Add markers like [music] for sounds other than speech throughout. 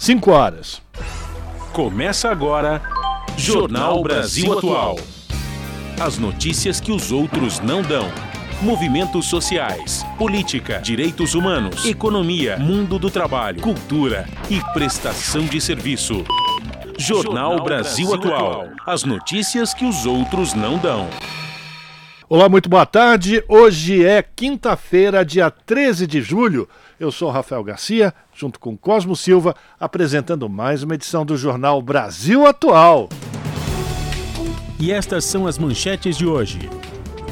5 horas. Começa agora Jornal Brasil Atual. As notícias que os outros não dão. Movimentos sociais, política, direitos humanos, economia, mundo do trabalho, cultura e prestação de serviço. Jornal, Brasil Atual. As notícias que os outros não dão. Olá, muito boa tarde. Hoje é quinta-feira, dia 13 de julho. Eu sou Rafael Garcia, junto com Cosmo Silva, apresentando mais uma edição do Jornal Brasil Atual. E estas são as manchetes de hoje.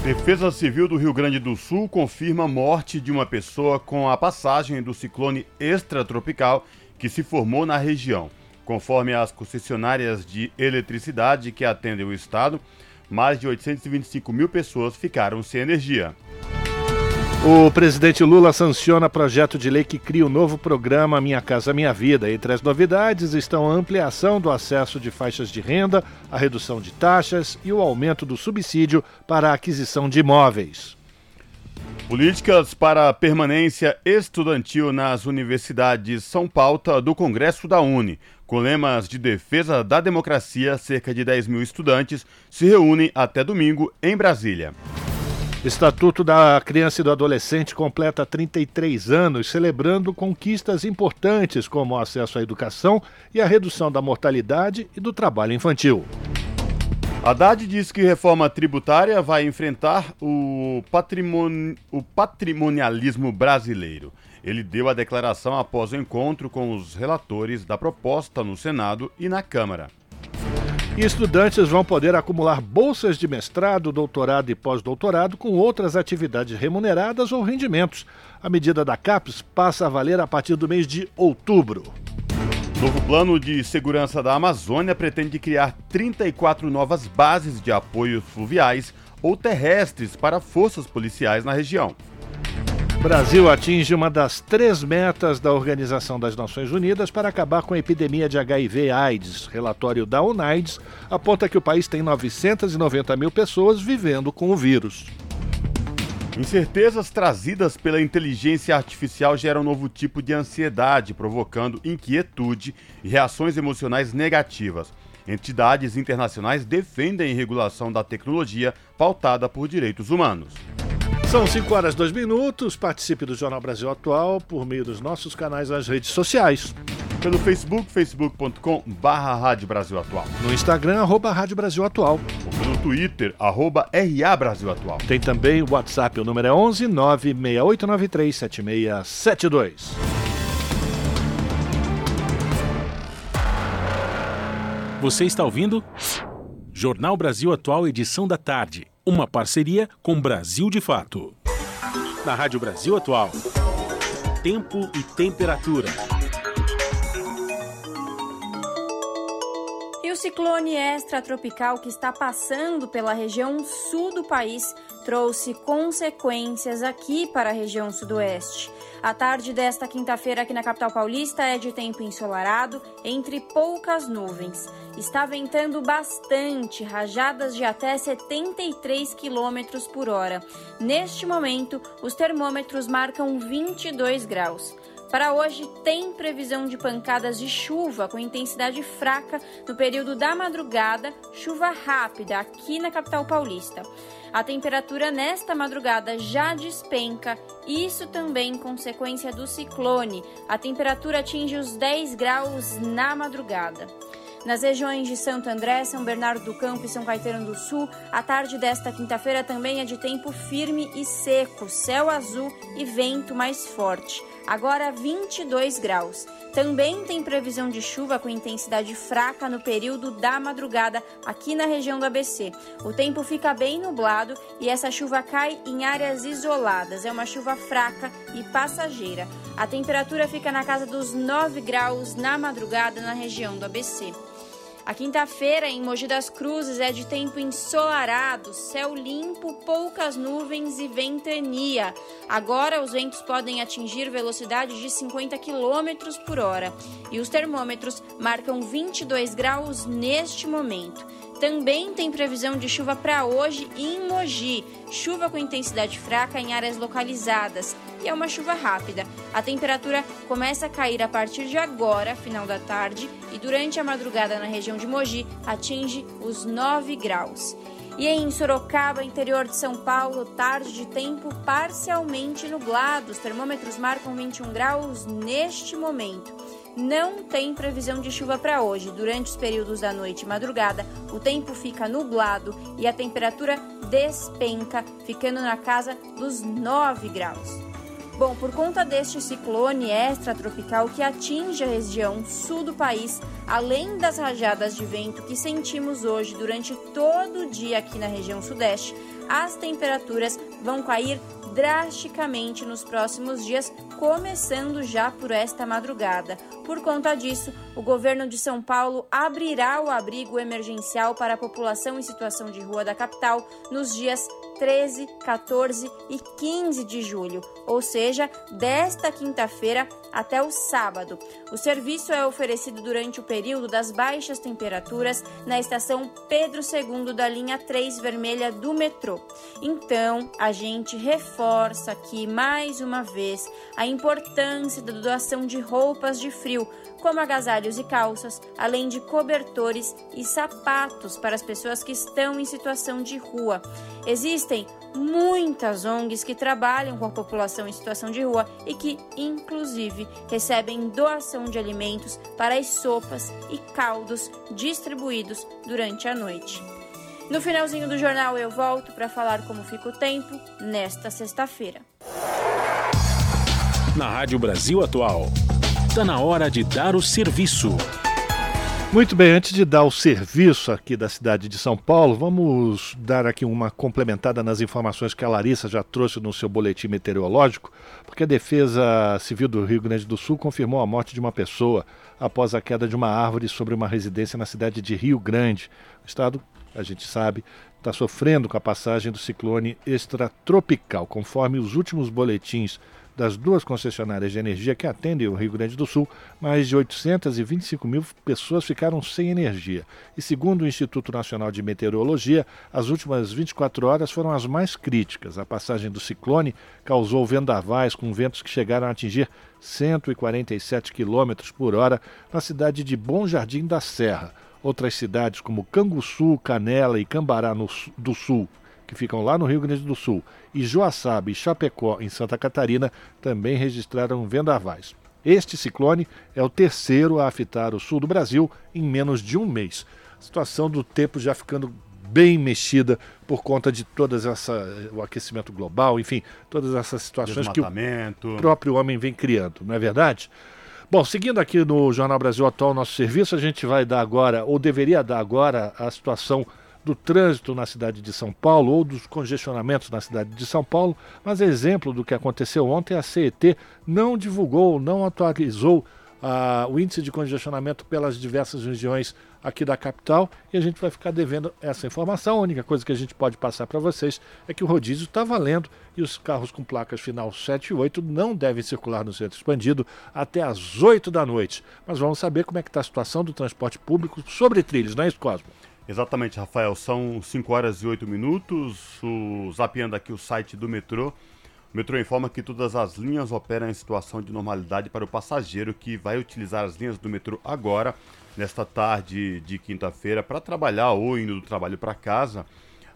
Defesa Civil do Rio Grande do Sul confirma a morte de uma pessoa com a passagem do ciclone extratropical que se formou na região. Conforme as concessionárias de eletricidade que atendem o estado, mais de 825 mil pessoas ficaram sem energia. O presidente Lula sanciona projeto de lei que cria o novo programa Minha Casa Minha Vida. Entre as novidades estão a ampliação do acesso de faixas de renda, a redução de taxas e o aumento do subsídio para a aquisição de imóveis. Políticas para permanência estudantil nas universidades são pauta do Congresso da Uni. Com lemas de defesa da democracia, cerca de 10 mil estudantes se reúnem até domingo em Brasília. Estatuto da Criança e do Adolescente completa 33 anos, celebrando conquistas importantes como o acesso à educação e a redução da mortalidade e do trabalho infantil. Haddad diz que reforma tributária vai enfrentar o, o patrimonialismo brasileiro. Ele deu a declaração após o encontro com os relatores da proposta no Senado e na Câmara. E estudantes vão poder acumular bolsas de mestrado, doutorado e pós-doutorado com outras atividades remuneradas ou rendimentos. A medida da CAPES passa a valer a partir do mês de outubro. Novo plano de segurança da Amazônia pretende criar 34 novas bases de apoio fluviais ou terrestres para forças policiais na região. Brasil atinge uma das três metas da Organização das Nações Unidas para acabar com a epidemia de HIV/AIDS. Relatório da UNAIDS aponta que o país tem 990 mil pessoas vivendo com o vírus. Incertezas trazidas pela inteligência artificial geram um novo tipo de ansiedade, provocando inquietude e reações emocionais negativas. Entidades internacionais defendem regulação da tecnologia pautada por direitos humanos. São 5 horas 2 minutos. Participe do Jornal Brasil Atual por meio dos nossos canais nas redes sociais. Pelo Facebook, facebook.com barra Rádio Brasil Atual. No Instagram, arroba Rádio Brasil Atual. Ou pelo Twitter, arroba RA Brasil Atual. Tem também o WhatsApp, o número é 11 96893 Você está ouvindo? Jornal Brasil Atual, edição da tarde uma parceria com Brasil de Fato. Na Rádio Brasil Atual, tempo e temperatura. E o ciclone extratropical que está passando pela região sul do país trouxe consequências aqui para a região sudoeste. A tarde desta quinta-feira aqui na capital paulista é de tempo ensolarado, entre poucas nuvens. Está ventando bastante, rajadas de até 73 km por hora. Neste momento, os termômetros marcam 22 graus. Para hoje, tem previsão de pancadas de chuva com intensidade fraca no período da madrugada, chuva rápida aqui na capital paulista. A temperatura nesta madrugada já despenca, isso também consequência do ciclone. A temperatura atinge os 10 graus na madrugada. Nas regiões de Santo André, São Bernardo do Campo e São Caetano do Sul, a tarde desta quinta-feira também é de tempo firme e seco, céu azul e vento mais forte. Agora 22 graus. Também tem previsão de chuva com intensidade fraca no período da madrugada aqui na região do ABC. O tempo fica bem nublado e essa chuva cai em áreas isoladas. É uma chuva fraca e passageira. A temperatura fica na casa dos 9 graus na madrugada na região do ABC. A quinta-feira em Mogi das Cruzes é de tempo ensolarado, céu limpo, poucas nuvens e ventania. Agora os ventos podem atingir velocidade de 50 km por hora e os termômetros marcam 22 graus neste momento. Também tem previsão de chuva para hoje em Mogi, chuva com intensidade fraca em áreas localizadas e é uma chuva rápida. A temperatura começa a cair a partir de agora, final da tarde, e durante a madrugada na região de Mogi atinge os 9 graus. E em Sorocaba, interior de São Paulo, tarde de tempo parcialmente nublado. Os termômetros marcam 21 graus neste momento. Não tem previsão de chuva para hoje. Durante os períodos da noite e madrugada, o tempo fica nublado e a temperatura despenca, ficando na casa dos 9 graus. Bom, por conta deste ciclone extratropical que atinge a região sul do país, além das rajadas de vento que sentimos hoje durante todo o dia aqui na região sudeste, as temperaturas vão cair drasticamente nos próximos dias, começando já por esta madrugada. Por conta disso, o governo de São Paulo abrirá o abrigo emergencial para a população em situação de rua da capital nos dias 13, 14 e 15 de julho, ou seja, desta quinta-feira até o sábado. O serviço é oferecido durante o período das baixas temperaturas na estação Pedro II da linha 3 vermelha do metrô. Então, a gente reforça aqui mais uma vez a importância da doação de roupas de frio, como agasalhos e calças, além de cobertores e sapatos para as pessoas que estão em situação de rua. Existem muitas ONGs que trabalham com a população em situação de rua e que, inclusive, recebem doação de alimentos para as sopas e caldos distribuídos durante a noite. No finalzinho do jornal eu volto para falar como fica o tempo nesta sexta-feira. Na Rádio Brasil Atual, está na hora de dar o serviço. Muito bem, antes de dar o serviço aqui da cidade de São Paulo, vamos dar aqui uma complementada nas informações que a Larissa já trouxe no seu boletim meteorológico, porque a Defesa Civil do Rio Grande do Sul confirmou a morte de uma pessoa após a queda de uma árvore sobre uma residência na cidade de Rio Grande. O estado, a gente sabe, está sofrendo com a passagem do ciclone extratropical, conforme os últimos boletins das duas concessionárias de energia que atendem o Rio Grande do Sul, mais de 825 mil pessoas ficaram sem energia. E segundo o Instituto Nacional de Meteorologia, as últimas 24 horas foram as mais críticas. A passagem do ciclone causou vendavais com ventos que chegaram a atingir 147 km por hora na cidade de Bom Jardim da Serra. Outras cidades como Canguçu, Canela e Cambará no, do Sul que ficam lá no Rio Grande do Sul, e Joaçaba e Chapecó, em Santa Catarina, também registraram vendavais. Este ciclone é o terceiro a afetar o sul do Brasil em menos de um mês. A situação do tempo já ficando bem mexida por conta de todas essa o aquecimento global, enfim, todas essas situações que o próprio homem vem criando, não é verdade? Bom, seguindo aqui no Jornal Brasil Atual, nosso serviço, a gente vai dar agora, ou deveria dar agora, a situação do trânsito na cidade de São Paulo ou dos congestionamentos na cidade de São Paulo, mas exemplo do que aconteceu ontem, a CET não divulgou, não atualizou ah, o índice de congestionamento pelas diversas regiões aqui da capital e a gente vai ficar devendo essa informação. A única coisa que a gente pode passar para vocês é que o rodízio está valendo e os carros com placas final 7 e 8 não devem circular no centro expandido até às 8 da noite. Mas vamos saber como é que está a situação do transporte público sobre trilhos, não é isso, Cosmo? Exatamente, Rafael. São 5 horas e 8 minutos. O, zapeando aqui o site do metrô. O metrô informa que todas as linhas operam em situação de normalidade para o passageiro que vai utilizar as linhas do metrô agora, nesta tarde de quinta-feira, para trabalhar ou indo do trabalho para casa.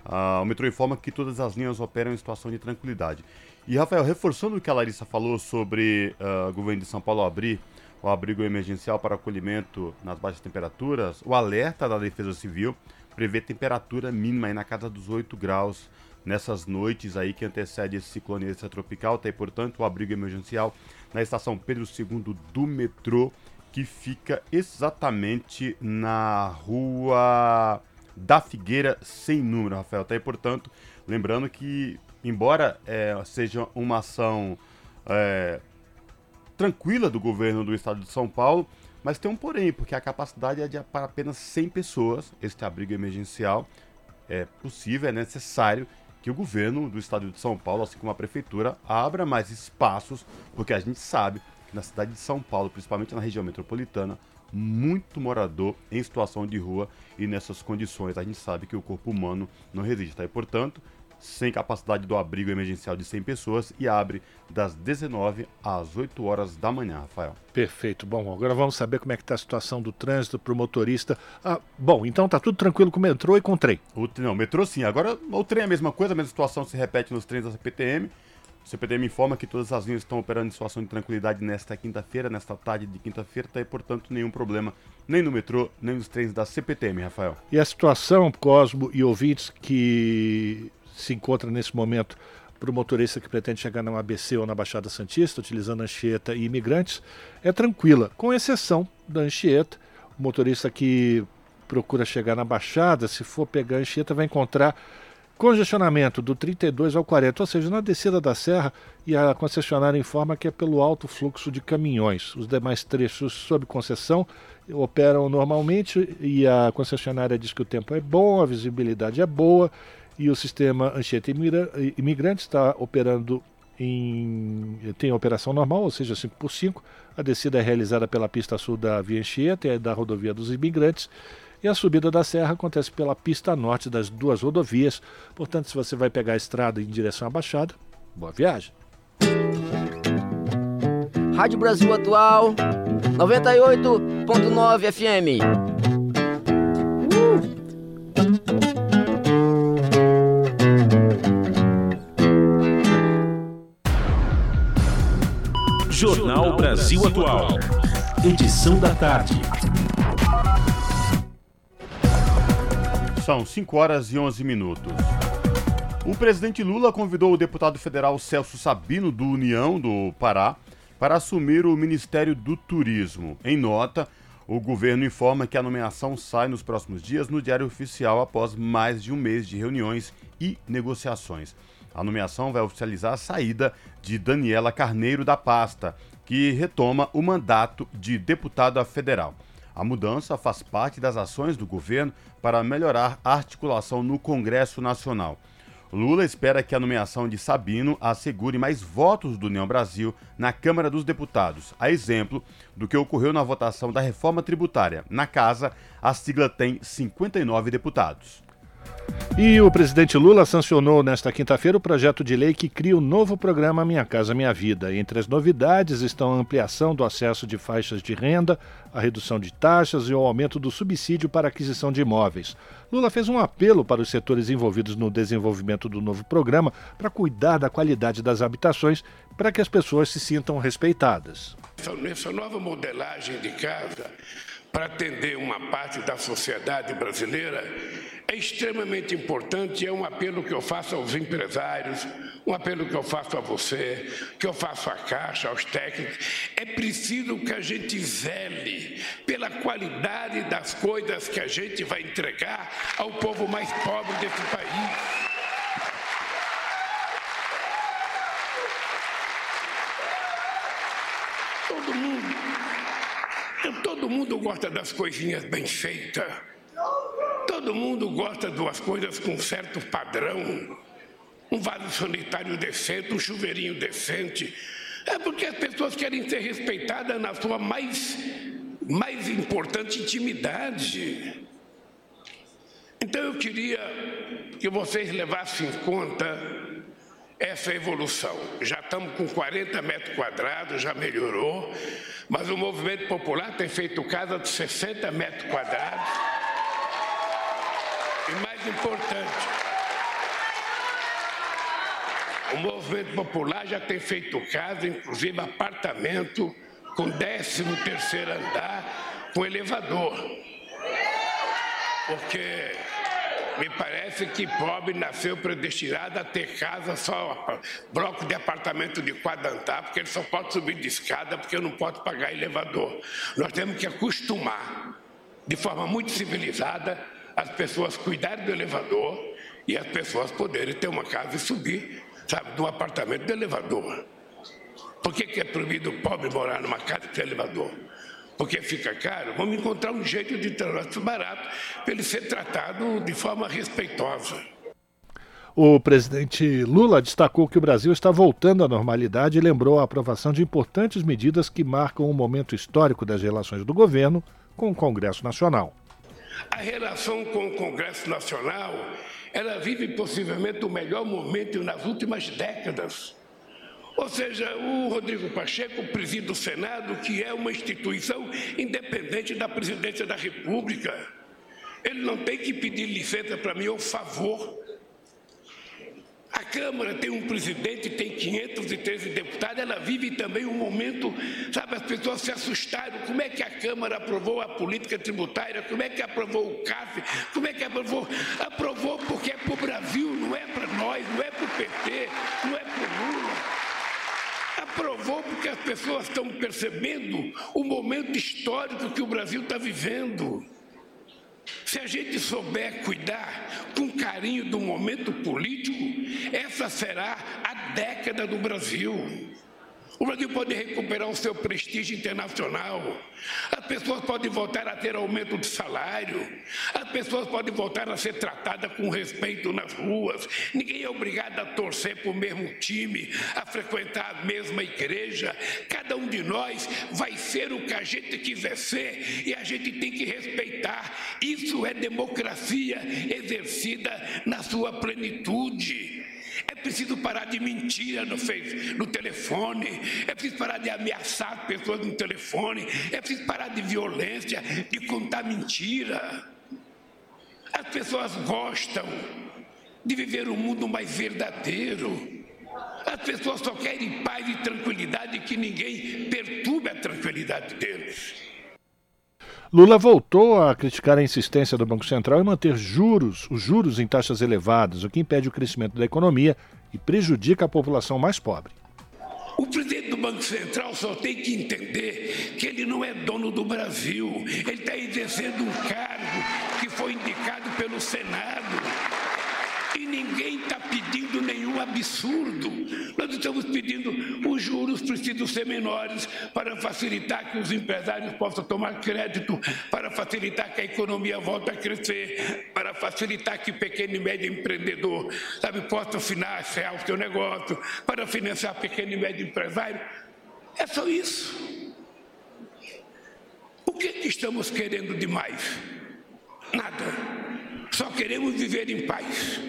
Ah, o metrô informa que todas as linhas operam em situação de tranquilidade. E, Rafael, reforçando o que a Larissa falou sobre uh, o governo de São Paulo abrir o abrigo emergencial para acolhimento nas baixas temperaturas, o alerta da Defesa Civil prevê temperatura mínima aí na casa dos 8 graus nessas noites aí que antecede esse ciclone extratropical, tem portanto o abrigo emergencial na estação Pedro II do metrô, que fica exatamente na rua da Figueira sem número, Rafael. Tá aí, portanto, lembrando que, embora é, seja uma ação é, tranquila do governo do estado de São Paulo, mas tem um porém, porque a capacidade é de para apenas 100 pessoas, este abrigo emergencial. É possível, é necessário que o governo do estado de São Paulo, assim como a prefeitura, abra mais espaços, porque a gente sabe que na cidade de São Paulo, principalmente na região metropolitana, muito morador em situação de rua e nessas condições a gente sabe que o corpo humano não resiste. Tá? E, portanto, sem capacidade do abrigo emergencial de 100 pessoas e abre das 19 às 8 horas da manhã, Rafael. Perfeito. Bom, agora vamos saber como é que está a situação do trânsito para o motorista. Ah, bom, então tá tudo tranquilo com o metrô e com o trem. O, não, o metrô sim. Agora o trem é a mesma coisa, a mesma situação se repete nos trens da CPTM. O CPTM informa que todas as linhas estão operando em situação de tranquilidade nesta quinta-feira, nesta tarde de quinta-feira, tá, e portanto nenhum problema nem no metrô, nem nos trens da CPTM, Rafael. E a situação, Cosmo e ouvintes que se encontra nesse momento para o motorista que pretende chegar na ABC ou na Baixada Santista, utilizando Anchieta e imigrantes, é tranquila, com exceção da Anchieta. O motorista que procura chegar na Baixada, se for pegar Anchieta, vai encontrar Congestionamento do 32 ao 40, ou seja, na descida da serra, e a concessionária informa que é pelo alto fluxo de caminhões. Os demais trechos sob concessão operam normalmente e a concessionária diz que o tempo é bom, a visibilidade é boa e o sistema Anchieta Imigrante está operando em, tem operação normal, ou seja, 5 por 5 A descida é realizada pela pista sul da Via Anchieta e da rodovia dos imigrantes e a subida da serra acontece pela pista norte das duas rodovias. Portanto, se você vai pegar a estrada em direção à Baixada, boa viagem. Rádio Brasil Atual 98.9 FM. Jornal Brasil Atual. Edição da tarde. São 5 horas e 11 minutos. O presidente Lula convidou o deputado federal Celso Sabino, do União do Pará, para assumir o Ministério do Turismo. Em nota, o governo informa que a nomeação sai nos próximos dias no Diário Oficial após mais de um mês de reuniões e negociações. A nomeação vai oficializar a saída de Daniela Carneiro da pasta, que retoma o mandato de deputada federal. A mudança faz parte das ações do governo para melhorar a articulação no Congresso Nacional. Lula espera que a nomeação de Sabino assegure mais votos do União Brasil na Câmara dos Deputados, a exemplo do que ocorreu na votação da reforma tributária. Na casa, a sigla tem 59 deputados. E o presidente Lula sancionou nesta quinta-feira o projeto de lei que cria o novo programa Minha Casa Minha Vida. Entre as novidades estão a ampliação do acesso de faixas de renda, a redução de taxas e o aumento do subsídio para aquisição de imóveis. Lula fez um apelo para os setores envolvidos no desenvolvimento do novo programa para cuidar da qualidade das habitações para que as pessoas se sintam respeitadas. Essa nova modelagem de casa para atender uma parte da sociedade brasileira é extremamente importante. É um apelo que eu faço aos empresários, um apelo que eu faço a você, que eu faço à Caixa, aos técnicos. É preciso que a gente zele pela qualidade das coisas que a gente vai entregar ao povo mais pobre desse país. Todo mundo, todo mundo gosta das coisinhas bem feitas. Todo mundo gosta de umas coisas com certo padrão. Um vaso sanitário decente, um chuveirinho decente. É porque as pessoas querem ser respeitadas na sua mais, mais importante intimidade. Então eu queria que vocês levassem em conta essa evolução. Já estamos com 40 metros quadrados, já melhorou, mas o movimento popular tem feito casa de 60 metros quadrados. E mais importante, o movimento popular já tem feito casa, inclusive apartamento com 13 terceiro andar, com elevador. Porque me parece que pobre nasceu predestinado a ter casa só bloco de apartamento de quadro andar, porque ele só pode subir de escada, porque eu não posso pagar elevador. Nós temos que acostumar, de forma muito civilizada, as pessoas cuidarem do elevador e as pessoas poderem ter uma casa e subir, sabe, um apartamento de elevador. Por que, que é proibido o pobre morar numa casa de elevador? Porque fica caro? Vamos encontrar um jeito de tornar barato para ele ser tratado de forma respeitosa. O presidente Lula destacou que o Brasil está voltando à normalidade e lembrou a aprovação de importantes medidas que marcam um momento histórico das relações do governo com o Congresso Nacional. A relação com o Congresso Nacional, ela vive possivelmente o melhor momento nas últimas décadas. Ou seja, o Rodrigo Pacheco preside o Senado, que é uma instituição independente da presidência da República. Ele não tem que pedir licença para mim ou favor. A Câmara tem um presidente, tem 513 deputados, ela vive também um momento, sabe, as pessoas se assustaram. Como é que a Câmara aprovou a política tributária? Como é que aprovou o CAF? Como é que aprovou? Aprovou porque é para o Brasil, não é para nós, não é para o PT, não é para o Lula. Aprovou porque as pessoas estão percebendo o momento histórico que o Brasil está vivendo. Se a gente souber cuidar com carinho do momento político, essa será a década do Brasil. O Brasil pode recuperar o seu prestígio internacional. As pessoas podem voltar a ter aumento de salário. As pessoas podem voltar a ser tratadas com respeito nas ruas. Ninguém é obrigado a torcer para o mesmo time, a frequentar a mesma igreja. Cada um de nós vai ser o que a gente quiser ser e a gente tem que respeitar. Isso é democracia exercida na sua plenitude. É preciso parar de mentira no, no telefone, é preciso parar de ameaçar pessoas no telefone, é preciso parar de violência, de contar mentira. As pessoas gostam de viver um mundo mais verdadeiro. As pessoas só querem paz e tranquilidade, que ninguém perturbe a tranquilidade deles. Lula voltou a criticar a insistência do Banco Central em manter juros, os juros em taxas elevadas, o que impede o crescimento da economia e prejudica a população mais pobre. O presidente do Banco Central só tem que entender que ele não é dono do Brasil. Ele está exercendo um cargo que foi indicado pelo Senado. E ninguém está pedindo nenhum absurdo. Nós estamos pedindo os juros precisam ser menores para facilitar que os empresários possam tomar crédito, para facilitar que a economia volte a crescer, para facilitar que o pequeno e médio empreendedor sabe, possa financiar o seu negócio, para financiar pequeno e médio empresário. É só isso. O que, que estamos querendo demais? Nada. Só queremos viver em paz.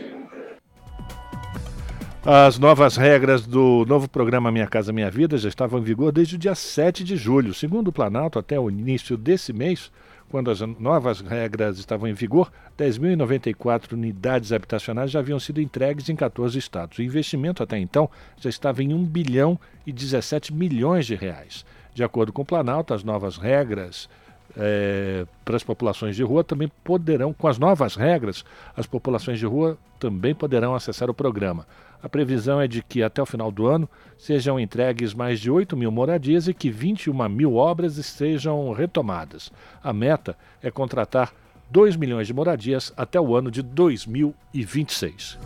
As novas regras do novo programa Minha Casa Minha Vida já estavam em vigor desde o dia 7 de julho. Segundo o Planalto, até o início desse mês, quando as novas regras estavam em vigor, 10.094 unidades habitacionais já haviam sido entregues em 14 estados. O investimento até então já estava em 1 bilhão e 17 milhões de reais. De acordo com o Planalto, as novas regras é, para as populações de rua também poderão, com as novas regras, as populações de rua também poderão acessar o programa. A previsão é de que até o final do ano sejam entregues mais de 8 mil moradias e que 21 mil obras sejam retomadas. A meta é contratar 2 milhões de moradias até o ano de 2026.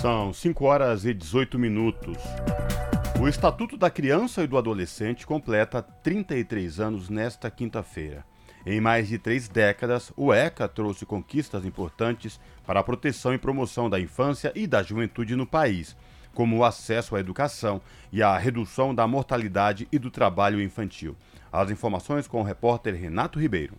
São 5 horas e 18 minutos. O Estatuto da Criança e do Adolescente completa 33 anos nesta quinta-feira. Em mais de três décadas, o ECA trouxe conquistas importantes para a proteção e promoção da infância e da juventude no país, como o acesso à educação e a redução da mortalidade e do trabalho infantil. As informações com o repórter Renato Ribeiro.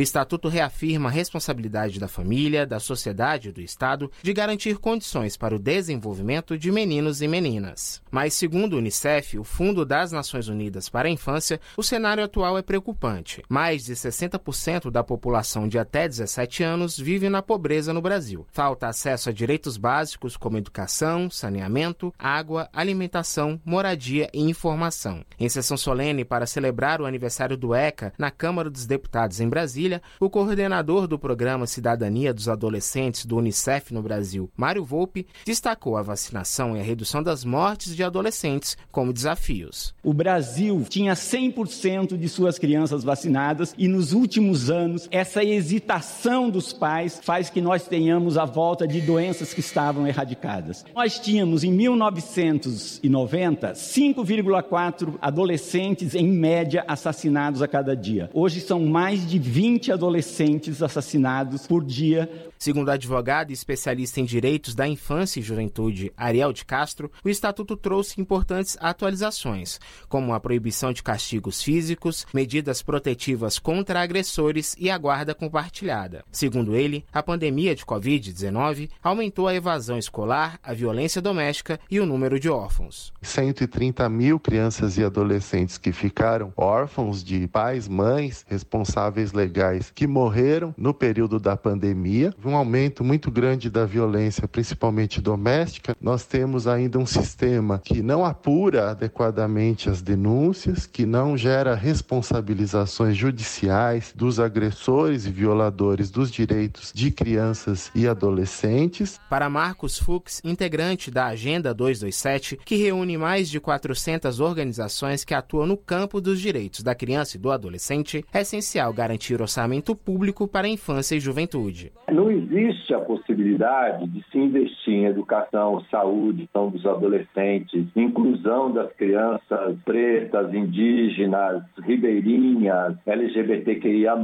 O Estatuto reafirma a responsabilidade da família, da sociedade e do Estado de garantir condições para o desenvolvimento de meninos e meninas. Mas, segundo o Unicef, o Fundo das Nações Unidas para a Infância, o cenário atual é preocupante. Mais de 60% da população de até 17 anos vive na pobreza no Brasil. Falta acesso a direitos básicos como educação, saneamento, água, alimentação, moradia e informação. Em sessão solene para celebrar o aniversário do ECA na Câmara dos Deputados em Brasília, Brasília, o coordenador do programa Cidadania dos Adolescentes do Unicef no Brasil, Mário Volpe, destacou a vacinação e a redução das mortes de adolescentes como desafios. O Brasil tinha 100% de suas crianças vacinadas e nos últimos anos essa hesitação dos pais faz que nós tenhamos a volta de doenças que estavam erradicadas. Nós tínhamos em 1990 5,4 adolescentes em média assassinados a cada dia. Hoje são mais de 20 20 adolescentes assassinados por dia. Segundo a advogada e especialista em direitos da infância e juventude, Ariel de Castro, o Estatuto trouxe importantes atualizações, como a proibição de castigos físicos, medidas protetivas contra agressores e a guarda compartilhada. Segundo ele, a pandemia de Covid-19 aumentou a evasão escolar, a violência doméstica e o número de órfãos. 130 mil crianças e adolescentes que ficaram órfãos de pais, mães, responsáveis legais que morreram no período da pandemia, um aumento muito grande da violência, principalmente doméstica. Nós temos ainda um sistema que não apura adequadamente as denúncias, que não gera responsabilizações judiciais dos agressores e violadores dos direitos de crianças e adolescentes. Para Marcos Fux, integrante da Agenda 227, que reúne mais de 400 organizações que atuam no campo dos direitos da criança e do adolescente, é essencial garantir orçamento público para a infância e juventude. Não existe a possibilidade de se investir em educação, saúde então, dos adolescentes, inclusão das crianças pretas, indígenas, ribeirinhas, LGBTQIA+.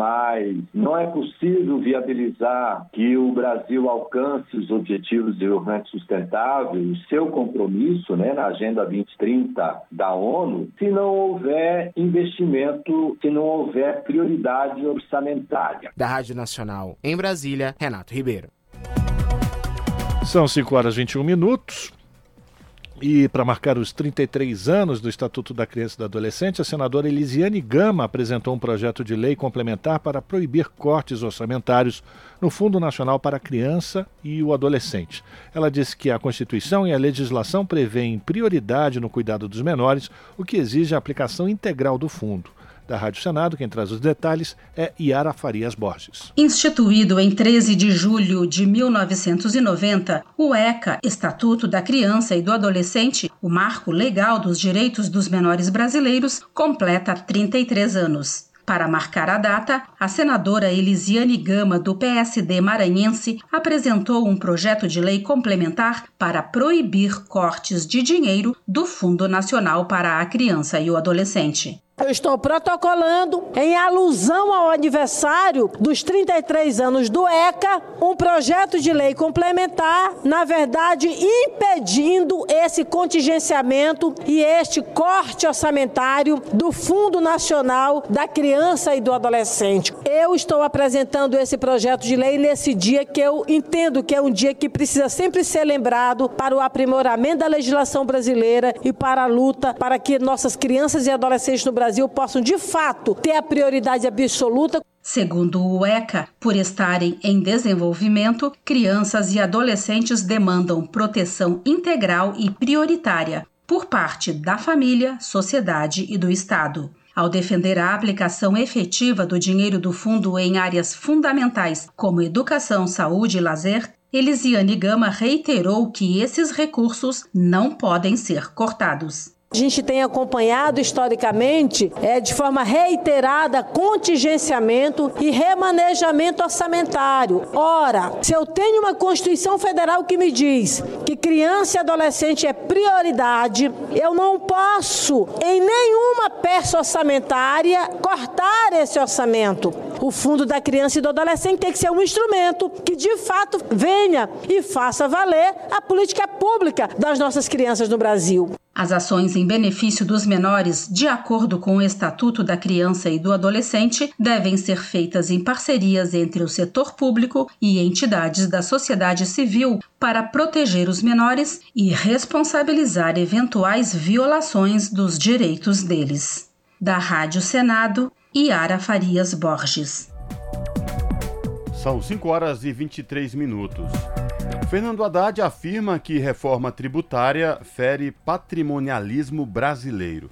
Não é possível viabilizar que o Brasil alcance os objetivos de desenvolvimento sustentável, o seu compromisso né, na Agenda 2030 da ONU, se não houver investimento, se não houver prioridade orçamentária. Da Rádio Nacional, em Brasília, Renato Ribeiro. São 5 horas e 21 minutos. E para marcar os 33 anos do Estatuto da Criança e do Adolescente, a senadora Elisiane Gama apresentou um projeto de lei complementar para proibir cortes orçamentários no Fundo Nacional para a Criança e o Adolescente. Ela disse que a Constituição e a legislação prevêem prioridade no cuidado dos menores, o que exige a aplicação integral do fundo da Rádio Senado. Quem traz os detalhes é Iara Farias Borges. Instituído em 13 de julho de 1990, o ECA, Estatuto da Criança e do Adolescente, o marco legal dos direitos dos menores brasileiros, completa 33 anos. Para marcar a data, a senadora Elisiane Gama, do PSD maranhense, apresentou um projeto de lei complementar para proibir cortes de dinheiro do Fundo Nacional para a Criança e o Adolescente. Eu estou protocolando, em alusão ao aniversário dos 33 anos do ECA, um projeto de lei complementar, na verdade, impedindo esse contingenciamento e este corte orçamentário do Fundo Nacional da Criança e do Adolescente. Eu estou apresentando esse projeto de lei nesse dia que eu entendo que é um dia que precisa sempre ser lembrado para o aprimoramento da legislação brasileira e para a luta para que nossas crianças e adolescentes no Brasil Brasil possam, de fato, ter a prioridade absoluta. Segundo o ECA, por estarem em desenvolvimento, crianças e adolescentes demandam proteção integral e prioritária por parte da família, sociedade e do Estado. Ao defender a aplicação efetiva do dinheiro do fundo em áreas fundamentais como educação, saúde e lazer, Elisiane Gama reiterou que esses recursos não podem ser cortados. A gente tem acompanhado historicamente, é, de forma reiterada, contingenciamento e remanejamento orçamentário. Ora, se eu tenho uma Constituição Federal que me diz que criança e adolescente é prioridade, eu não posso, em nenhuma peça orçamentária, cortar esse orçamento. O Fundo da Criança e do Adolescente tem que ser um instrumento que, de fato, venha e faça valer a política pública das nossas crianças no Brasil. As ações em benefício dos menores, de acordo com o Estatuto da Criança e do Adolescente, devem ser feitas em parcerias entre o setor público e entidades da sociedade civil para proteger os menores e responsabilizar eventuais violações dos direitos deles. Da Rádio Senado, Yara Farias Borges. São 5 horas e 23 minutos. Fernando Haddad afirma que reforma tributária fere patrimonialismo brasileiro.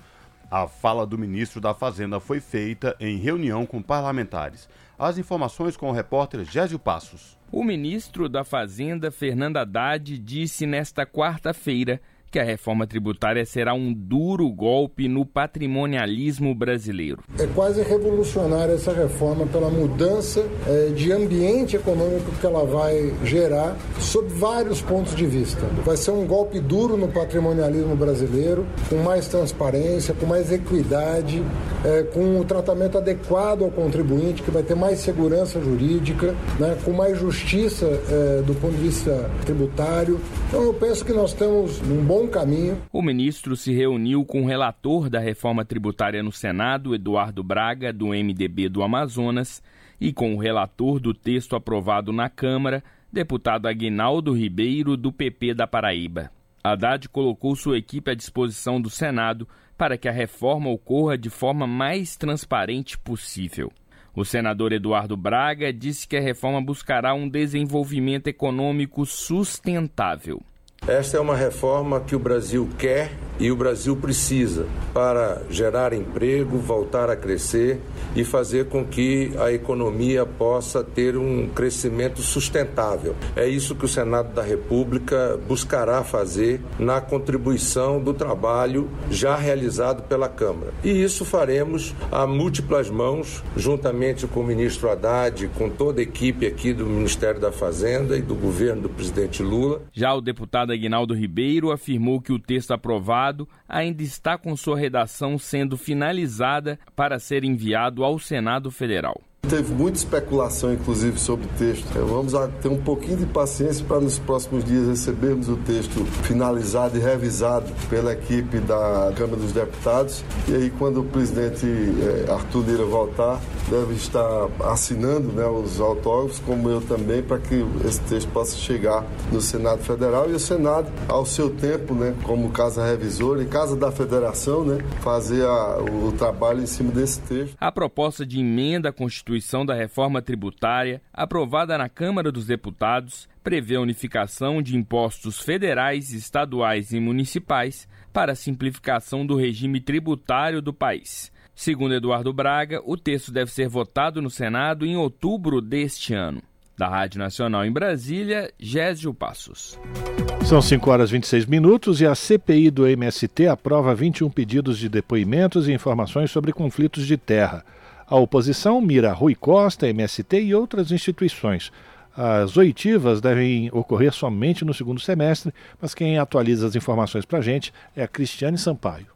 A fala do ministro da Fazenda foi feita em reunião com parlamentares. As informações com o repórter Gésio Passos. O ministro da Fazenda, Fernando Haddad, disse nesta quarta-feira que a reforma tributária será um duro golpe no patrimonialismo brasileiro. É quase revolucionária essa reforma pela mudança é, de ambiente econômico que ela vai gerar sob vários pontos de vista. Vai ser um golpe duro no patrimonialismo brasileiro, com mais transparência, com mais equidade, é, com o tratamento adequado ao contribuinte, que vai ter mais segurança jurídica, né, com mais justiça é, do ponto de vista tributário. Então eu penso que nós estamos num bom caminho. O ministro se reuniu com o relator da reforma tributária no Senado, Eduardo Braga, do MDB do Amazonas, e com o relator do texto aprovado na Câmara, deputado Aguinaldo Ribeiro, do PP da Paraíba. Haddad colocou sua equipe à disposição do Senado para que a reforma ocorra de forma mais transparente possível. O senador Eduardo Braga disse que a reforma buscará um desenvolvimento econômico sustentável. Esta é uma reforma que o Brasil quer e o Brasil precisa para gerar emprego, voltar a crescer e fazer com que a economia possa ter um crescimento sustentável. É isso que o Senado da República buscará fazer na contribuição do trabalho já realizado pela Câmara. E isso faremos a múltiplas mãos, juntamente com o ministro Haddad, com toda a equipe aqui do Ministério da Fazenda e do governo do presidente Lula. Já o deputado Aguinaldo Ribeiro afirmou que o texto aprovado ainda está com sua redação sendo finalizada para ser enviado ao Senado Federal. Teve muita especulação, inclusive, sobre o texto. É, vamos ter um pouquinho de paciência para nos próximos dias recebermos o texto finalizado e revisado pela equipe da Câmara dos Deputados. E aí, quando o presidente é, Arthur Lira voltar, deve estar assinando né, os autógrafos, como eu também, para que esse texto possa chegar no Senado Federal e o Senado, ao seu tempo, né, como casa revisora e casa da federação, né, fazer a, o trabalho em cima desse texto. A proposta de emenda à Constituição da Reforma Tributária, aprovada na Câmara dos Deputados, prevê a unificação de impostos federais, estaduais e municipais para a simplificação do regime tributário do país. Segundo Eduardo Braga, o texto deve ser votado no Senado em outubro deste ano. Da Rádio Nacional em Brasília, Gésio Passos. São 5 horas e 26 minutos e a CPI do MST aprova 21 pedidos de depoimentos e informações sobre conflitos de terra. A oposição mira Rui Costa, MST e outras instituições. As oitivas devem ocorrer somente no segundo semestre, mas quem atualiza as informações para a gente é a Cristiane Sampaio.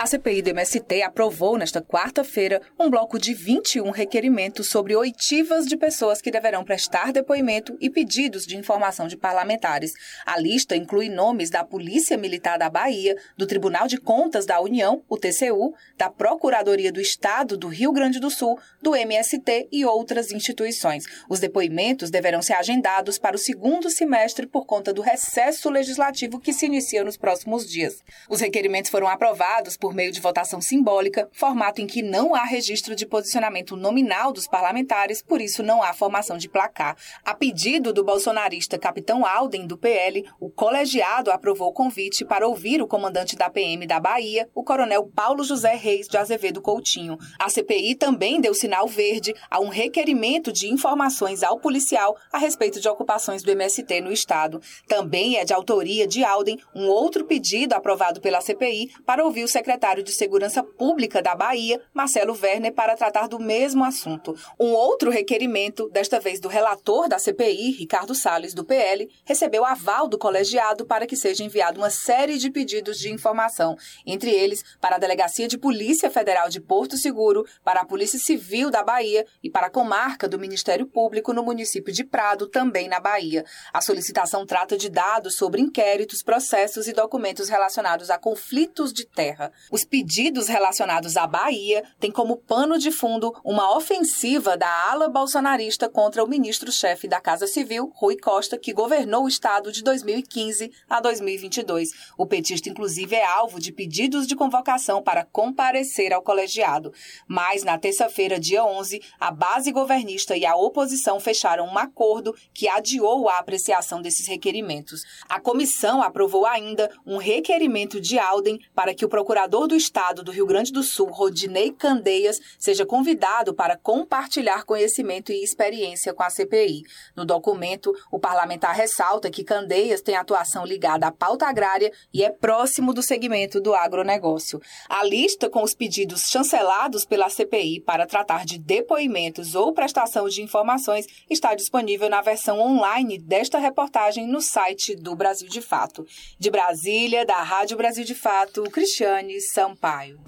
A CPI do MST aprovou nesta quarta-feira um bloco de 21 requerimentos sobre oitivas de pessoas que deverão prestar depoimento e pedidos de informação de parlamentares. A lista inclui nomes da Polícia Militar da Bahia, do Tribunal de Contas da União, o TCU, da Procuradoria do Estado do Rio Grande do Sul, do MST e outras instituições. Os depoimentos deverão ser agendados para o segundo semestre por conta do recesso legislativo que se inicia nos próximos dias. Os requerimentos foram aprovados por por meio de votação simbólica, formato em que não há registro de posicionamento nominal dos parlamentares, por isso não há formação de placar. A pedido do bolsonarista Capitão Alden, do PL, o colegiado aprovou o convite para ouvir o comandante da PM da Bahia, o coronel Paulo José Reis de Azevedo Coutinho. A CPI também deu sinal verde a um requerimento de informações ao policial a respeito de ocupações do MST no estado. Também é de autoria de Alden um outro pedido aprovado pela CPI para ouvir o secretário secretário de Segurança Pública da Bahia, Marcelo Werner, para tratar do mesmo assunto. Um outro requerimento, desta vez do relator da CPI, Ricardo Salles, do PL, recebeu aval do colegiado para que seja enviado uma série de pedidos de informação, entre eles para a Delegacia de Polícia Federal de Porto Seguro, para a Polícia Civil da Bahia e para a comarca do Ministério Público no município de Prado, também na Bahia. A solicitação trata de dados sobre inquéritos, processos e documentos relacionados a conflitos de terra. Os pedidos relacionados à Bahia têm como pano de fundo uma ofensiva da ala bolsonarista contra o ministro-chefe da Casa Civil, Rui Costa, que governou o estado de 2015 a 2022. O petista, inclusive, é alvo de pedidos de convocação para comparecer ao colegiado. Mas, na terça-feira, dia 11, a base governista e a oposição fecharam um acordo que adiou a apreciação desses requerimentos. A comissão aprovou ainda um requerimento de Alden para que o procurador governador do estado do Rio Grande do Sul, Rodinei Candeias, seja convidado para compartilhar conhecimento e experiência com a CPI. No documento, o parlamentar ressalta que Candeias tem atuação ligada à pauta agrária e é próximo do segmento do agronegócio. A lista com os pedidos chancelados pela CPI para tratar de depoimentos ou prestação de informações está disponível na versão online desta reportagem no site do Brasil de Fato. De Brasília, da Rádio Brasil de Fato, Cristiane Sampaio.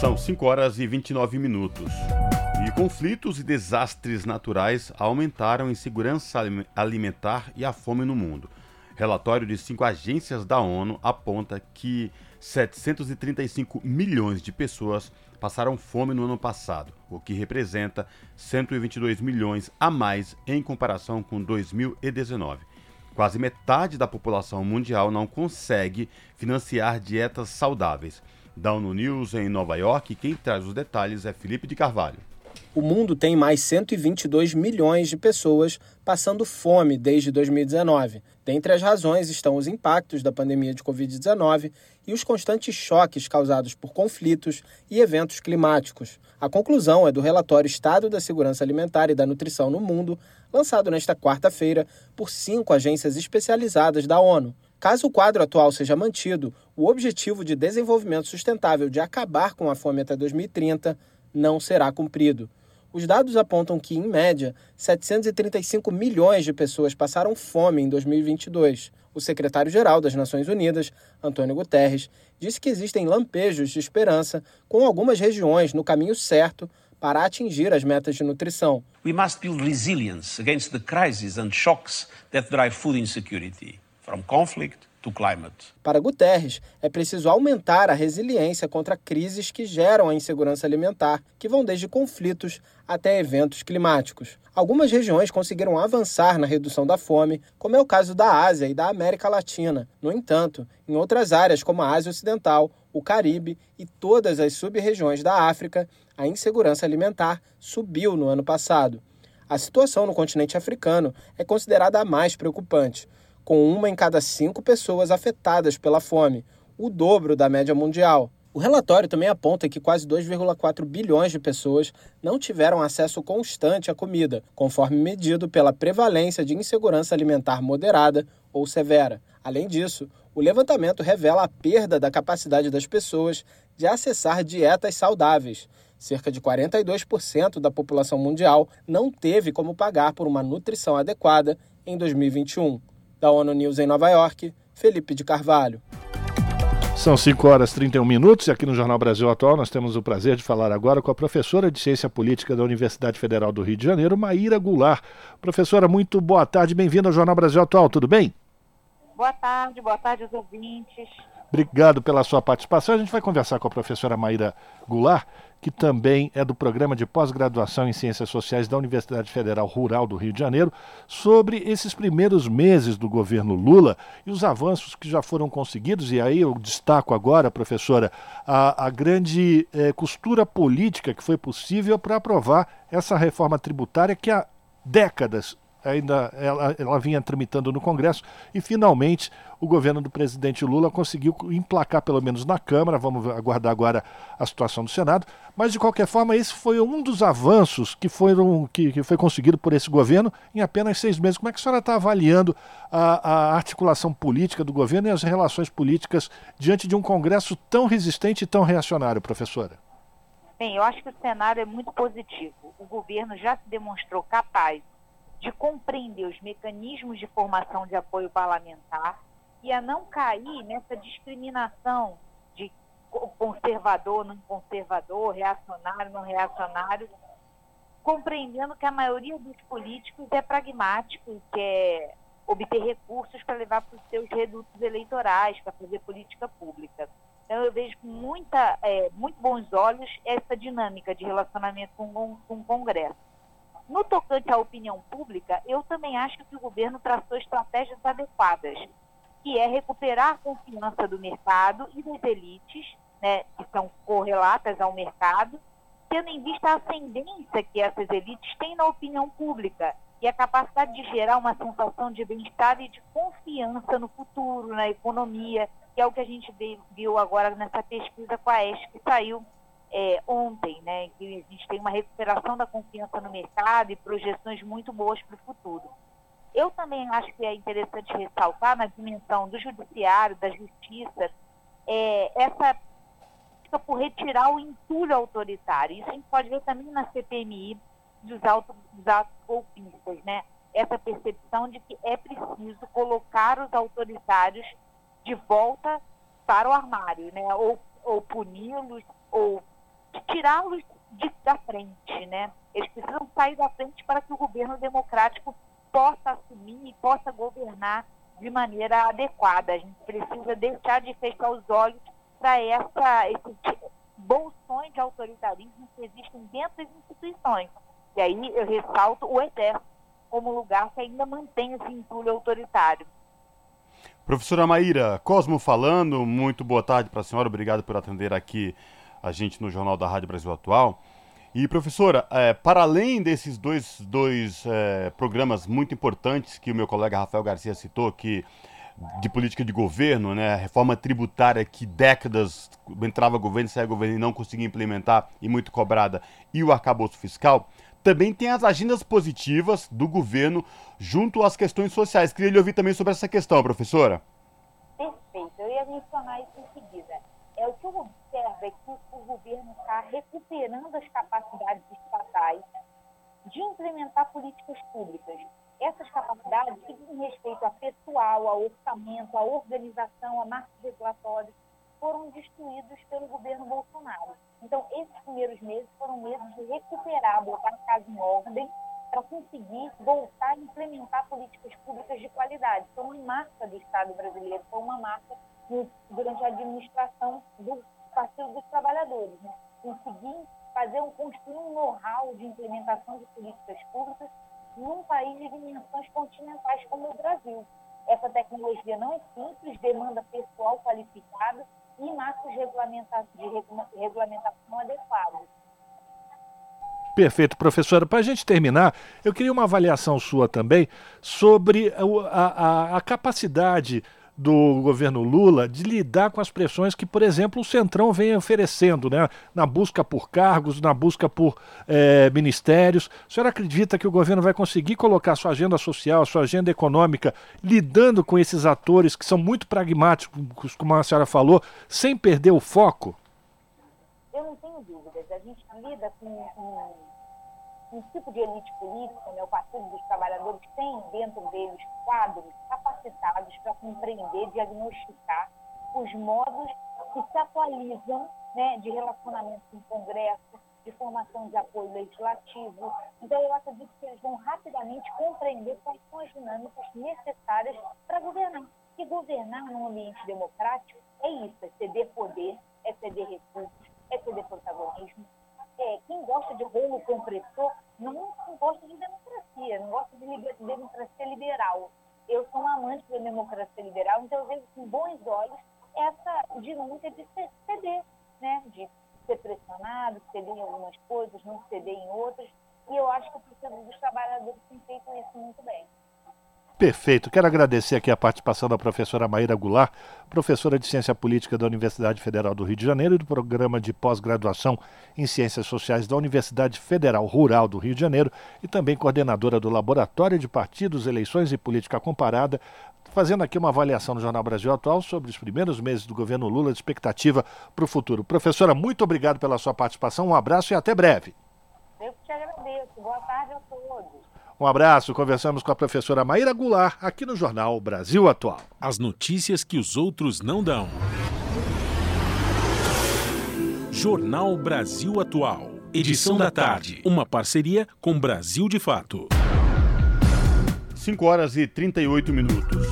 São 5 horas e 29 minutos. E conflitos e desastres naturais aumentaram a insegurança alimentar e a fome no mundo. Relatório de cinco agências da ONU aponta que 735 milhões de pessoas passaram fome no ano passado, o que representa 122 milhões a mais em comparação com 2019. Quase metade da população mundial não consegue financiar dietas saudáveis. Da ONU News em Nova York, quem traz os detalhes é Felipe de Carvalho. O mundo tem mais 122 milhões de pessoas passando fome desde 2019. Dentre as razões estão os impactos da pandemia de Covid-19 e os constantes choques causados por conflitos e eventos climáticos. A conclusão é do relatório Estado da Segurança Alimentar e da Nutrição no Mundo, lançado nesta quarta-feira por cinco agências especializadas da ONU. Caso o quadro atual seja mantido, o Objetivo de Desenvolvimento Sustentável de acabar com a fome até 2030 não será cumprido. Os dados apontam que, em média, 735 milhões de pessoas passaram fome em 2022. O secretário-geral das Nações Unidas, Antônio Guterres, disse que existem lampejos de esperança com algumas regiões no caminho certo para atingir as metas de nutrição. We must build resilience against the crises and shocks that drive food insecurity, from conflict para Guterres, é preciso aumentar a resiliência contra crises que geram a insegurança alimentar, que vão desde conflitos até eventos climáticos. Algumas regiões conseguiram avançar na redução da fome, como é o caso da Ásia e da América Latina. No entanto, em outras áreas, como a Ásia Ocidental, o Caribe e todas as sub-regiões da África, a insegurança alimentar subiu no ano passado. A situação no continente africano é considerada a mais preocupante com uma em cada cinco pessoas afetadas pela fome, o dobro da média mundial. O relatório também aponta que quase 2,4 bilhões de pessoas não tiveram acesso constante à comida, conforme medido pela prevalência de insegurança alimentar moderada ou severa. Além disso, o levantamento revela a perda da capacidade das pessoas de acessar dietas saudáveis. Cerca de 42% da população mundial não teve como pagar por uma nutrição adequada em 2021. Da ONU News em Nova York, Felipe de Carvalho. São 5 horas e 31 minutos e aqui no Jornal Brasil Atual nós temos o prazer de falar agora com a professora de Ciência Política da Universidade Federal do Rio de Janeiro, Maíra Goulart. Professora, muito boa tarde, bem-vinda ao Jornal Brasil Atual, tudo bem? Boa tarde, boa tarde aos ouvintes. Obrigado pela sua participação. A gente vai conversar com a professora Maíra Goulart que também é do programa de pós-graduação em Ciências Sociais da Universidade Federal Rural do Rio de Janeiro, sobre esses primeiros meses do governo Lula e os avanços que já foram conseguidos. E aí eu destaco agora, professora, a, a grande eh, costura política que foi possível para aprovar essa reforma tributária que há décadas ainda ela, ela vinha tramitando no Congresso e finalmente o governo do presidente Lula conseguiu emplacar pelo menos na Câmara, vamos aguardar agora a situação do Senado, mas de qualquer forma esse foi um dos avanços que, foram, que, que foi conseguido por esse governo em apenas seis meses. Como é que a senhora está avaliando a, a articulação política do governo e as relações políticas diante de um Congresso tão resistente e tão reacionário, professora? Bem, eu acho que o cenário é muito positivo. O governo já se demonstrou capaz de compreender os mecanismos de formação de apoio parlamentar e a não cair nessa discriminação de conservador, não conservador, reacionário, não reacionário, compreendendo que a maioria dos políticos é pragmático e quer obter recursos para levar para os seus redutos eleitorais, para fazer política pública. Então, eu vejo com muita, é, muito bons olhos essa dinâmica de relacionamento com, com o Congresso. No tocante à opinião pública, eu também acho que o governo traçou estratégias adequadas, que é recuperar a confiança do mercado e das elites, né, que são correlatas ao mercado, tendo em vista a ascendência que essas elites têm na opinião pública e a capacidade de gerar uma sensação de bem-estar e de confiança no futuro, na economia, que é o que a gente viu agora nessa pesquisa com a ESC que saiu é, ontem, né, que a gente tem uma recuperação da confiança no mercado e projeções muito boas para o futuro. Eu também acho que é interessante ressaltar na dimensão do judiciário, da justiça, é, essa por retirar o entulho autoritário. Isso a gente pode ver também na CPMI dos, autos, dos atos golpistas, né? Essa percepção de que é preciso colocar os autoritários de volta para o armário, né? Ou, ou puni-los, ou tirá-los da frente, né? Eles precisam sair da frente para que o governo democrático possa assumir e possa governar de maneira adequada. A gente precisa deixar de fechar os olhos para essa esse bolsões de autoritarismo que existem dentro das instituições. E aí eu ressalto o exército como lugar que ainda mantém esse entulho autoritário. Professora Maíra, Cosmo falando, muito boa tarde para a senhora, obrigado por atender aqui a gente no Jornal da Rádio Brasil Atual. E, professora, é, para além desses dois, dois é, programas muito importantes que o meu colega Rafael Garcia citou, que de política de governo, né, a reforma tributária que décadas entrava governo, saia governo e não conseguia implementar e muito cobrada, e o arcabouço fiscal, também tem as agendas positivas do governo junto às questões sociais. Queria lhe ouvir também sobre essa questão, professora. Perfeito, eu ia mencionar isso em seguida. É o que eu observo é que o governo está recuperando as capacidades estatais de implementar políticas públicas. Essas capacidades que dizem respeito a pessoal, a orçamento, a organização, a marcos regulatórios, foram destruídos pelo governo Bolsonaro. Então, esses primeiros meses foram meses de recuperar, botar a casa em ordem, para conseguir voltar a implementar políticas públicas de qualidade. Foi uma marca do Estado brasileiro, foi uma marca durante a administração do Partido dos Trabalhadores. Né? Conseguir fazer um, construir um know-how de implementação de políticas públicas num país de dimensões continentais como o Brasil. Essa tecnologia não é simples, demanda pessoal qualificado e marcos de regulamentação adequados. Perfeito, professora. Para a gente terminar, eu queria uma avaliação sua também sobre a, a, a capacidade do governo Lula de lidar com as pressões que, por exemplo, o Centrão vem oferecendo, né? na busca por cargos, na busca por é, ministérios. A senhora acredita que o governo vai conseguir colocar sua agenda social, sua agenda econômica, lidando com esses atores que são muito pragmáticos, como a senhora falou, sem perder o foco? Eu não tenho dúvidas. A gente lida com, com um tipo de elite política, né, o Partido dos Trabalhadores, tem dentro deles quadros capacitados para compreender, diagnosticar os modos que se atualizam né, de relacionamento com o Congresso, de formação de apoio legislativo. Então, eu acredito que eles vão rapidamente compreender quais são as dinâmicas necessárias para governar. E governar num ambiente democrático é isso, é ceder poder, é ceder recursos, é ceder protagonismo, é, quem gosta de rolo compressor não gosta de democracia, não gosta de democracia liberal. Eu sou uma amante da democracia liberal, então eu vejo com bons olhos essa dinâmica de ceder, né? de ser pressionado, ceder em algumas coisas, não ceder em outras. E eu acho que o Partido dos Trabalhadores tem feito isso muito bem. Perfeito. Quero agradecer aqui a participação da professora Maíra Goulart, professora de Ciência Política da Universidade Federal do Rio de Janeiro e do Programa de Pós-Graduação em Ciências Sociais da Universidade Federal Rural do Rio de Janeiro e também coordenadora do Laboratório de Partidos, Eleições e Política Comparada, fazendo aqui uma avaliação no Jornal Brasil Atual sobre os primeiros meses do governo Lula de expectativa para o futuro. Professora, muito obrigado pela sua participação, um abraço e até breve. Eu que te agradeço. Boa tarde a. Um abraço, conversamos com a professora Maíra Goulart aqui no Jornal Brasil Atual. As notícias que os outros não dão. Jornal Brasil Atual. Edição da tarde. Uma parceria com Brasil de Fato. 5 horas e 38 minutos.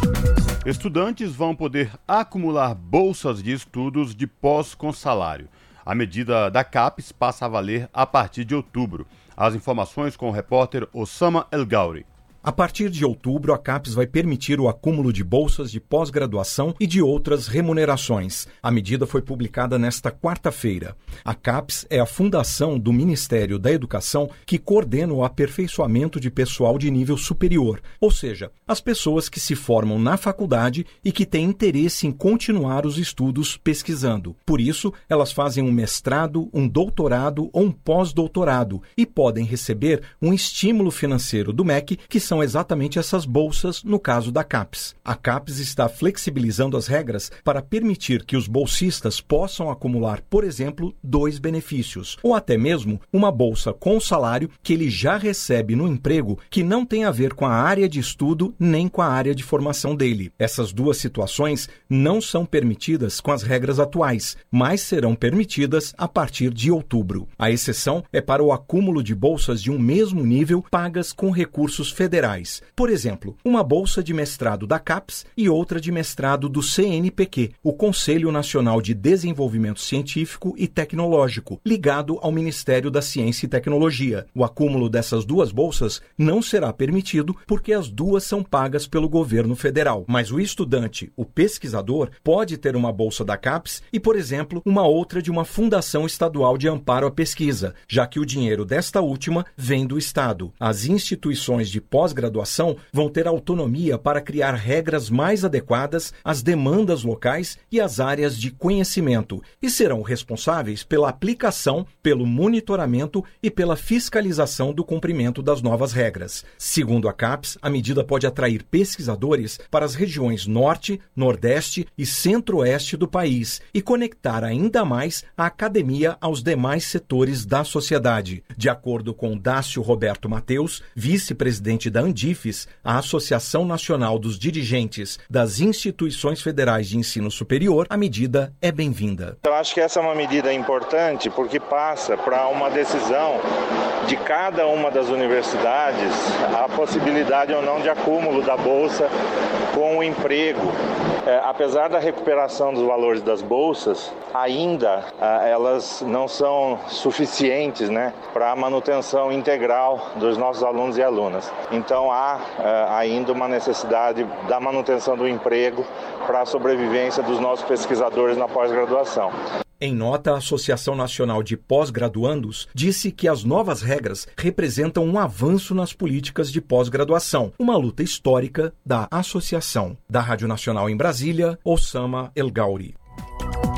Estudantes vão poder acumular bolsas de estudos de pós com salário. A medida da CAPES passa a valer a partir de outubro. As informações com o repórter Osama El Gauri. A partir de outubro, a CAPES vai permitir o acúmulo de bolsas de pós-graduação e de outras remunerações. A medida foi publicada nesta quarta-feira. A CAPES é a fundação do Ministério da Educação que coordena o aperfeiçoamento de pessoal de nível superior, ou seja, as pessoas que se formam na faculdade e que têm interesse em continuar os estudos pesquisando. Por isso, elas fazem um mestrado, um doutorado ou um pós-doutorado e podem receber um estímulo financeiro do MEC que são exatamente essas bolsas no caso da CAPES. A CAPES está flexibilizando as regras para permitir que os bolsistas possam acumular, por exemplo, dois benefícios, ou até mesmo uma bolsa com salário que ele já recebe no emprego que não tem a ver com a área de estudo nem com a área de formação dele. Essas duas situações não são permitidas com as regras atuais, mas serão permitidas a partir de outubro. A exceção é para o acúmulo de bolsas de um mesmo nível pagas com recursos federais federais. Por exemplo, uma bolsa de mestrado da CAPES e outra de mestrado do CNPq, o Conselho Nacional de Desenvolvimento Científico e Tecnológico, ligado ao Ministério da Ciência e Tecnologia. O acúmulo dessas duas bolsas não será permitido porque as duas são pagas pelo governo federal. Mas o estudante, o pesquisador, pode ter uma bolsa da CAPES e, por exemplo, uma outra de uma fundação estadual de amparo à pesquisa, já que o dinheiro desta última vem do Estado. As instituições de pós pós-graduação vão ter autonomia para criar regras mais adequadas às demandas locais e às áreas de conhecimento e serão responsáveis pela aplicação, pelo monitoramento e pela fiscalização do cumprimento das novas regras. Segundo a CAPES, a medida pode atrair pesquisadores para as regiões Norte, Nordeste e Centro-Oeste do país e conectar ainda mais a academia aos demais setores da sociedade. De acordo com Dácio Roberto Mateus, vice-presidente da Andifes, a Associação Nacional dos Dirigentes das Instituições Federais de Ensino Superior, a medida é bem-vinda. Eu acho que essa é uma medida importante porque passa para uma decisão de cada uma das universidades a possibilidade ou não de acúmulo da bolsa com o emprego. É, apesar da recuperação dos valores das bolsas, ainda ah, elas não são suficientes né, para a manutenção integral dos nossos alunos e alunas. Então há uh, ainda uma necessidade da manutenção do emprego para a sobrevivência dos nossos pesquisadores na pós-graduação. Em nota, a Associação Nacional de Pós-Graduandos disse que as novas regras representam um avanço nas políticas de pós-graduação, uma luta histórica da associação. Da Rádio Nacional em Brasília, Osama El Gauri.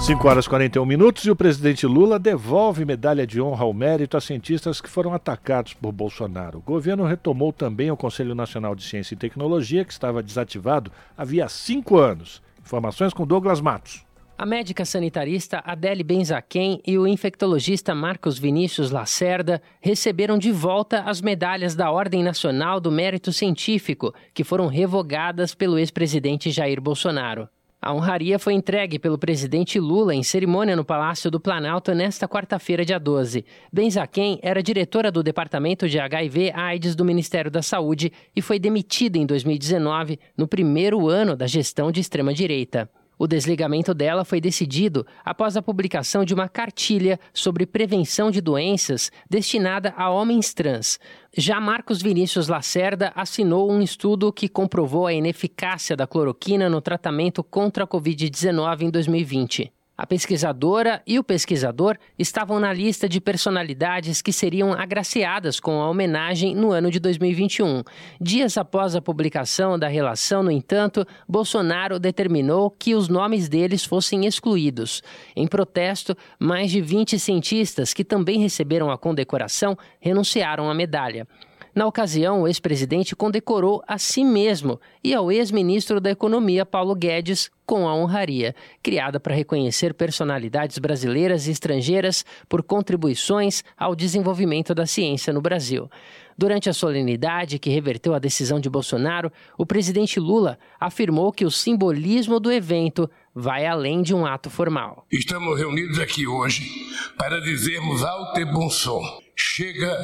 5 horas e 41 minutos e o presidente Lula devolve medalha de honra ao mérito a cientistas que foram atacados por Bolsonaro. O governo retomou também o Conselho Nacional de Ciência e Tecnologia, que estava desativado havia cinco anos. Informações com Douglas Matos. A médica sanitarista Adele Benzaquem e o infectologista Marcos Vinícius Lacerda receberam de volta as medalhas da Ordem Nacional do Mérito Científico, que foram revogadas pelo ex-presidente Jair Bolsonaro. A honraria foi entregue pelo presidente Lula em cerimônia no Palácio do Planalto nesta quarta-feira, dia 12. Benzaquem era diretora do Departamento de HIV-AIDS do Ministério da Saúde e foi demitida em 2019, no primeiro ano da gestão de extrema-direita. O desligamento dela foi decidido após a publicação de uma cartilha sobre prevenção de doenças destinada a homens trans. Já Marcos Vinícius Lacerda assinou um estudo que comprovou a ineficácia da cloroquina no tratamento contra a Covid-19 em 2020. A pesquisadora e o pesquisador estavam na lista de personalidades que seriam agraciadas com a homenagem no ano de 2021. Dias após a publicação da relação, no entanto, Bolsonaro determinou que os nomes deles fossem excluídos. Em protesto, mais de 20 cientistas que também receberam a condecoração renunciaram à medalha. Na ocasião, o ex-presidente condecorou a si mesmo e ao ex-ministro da Economia, Paulo Guedes, com a honraria, criada para reconhecer personalidades brasileiras e estrangeiras por contribuições ao desenvolvimento da ciência no Brasil. Durante a solenidade que reverteu a decisão de Bolsonaro, o presidente Lula afirmou que o simbolismo do evento vai além de um ato formal. Estamos reunidos aqui hoje para dizermos alto e bom som: chega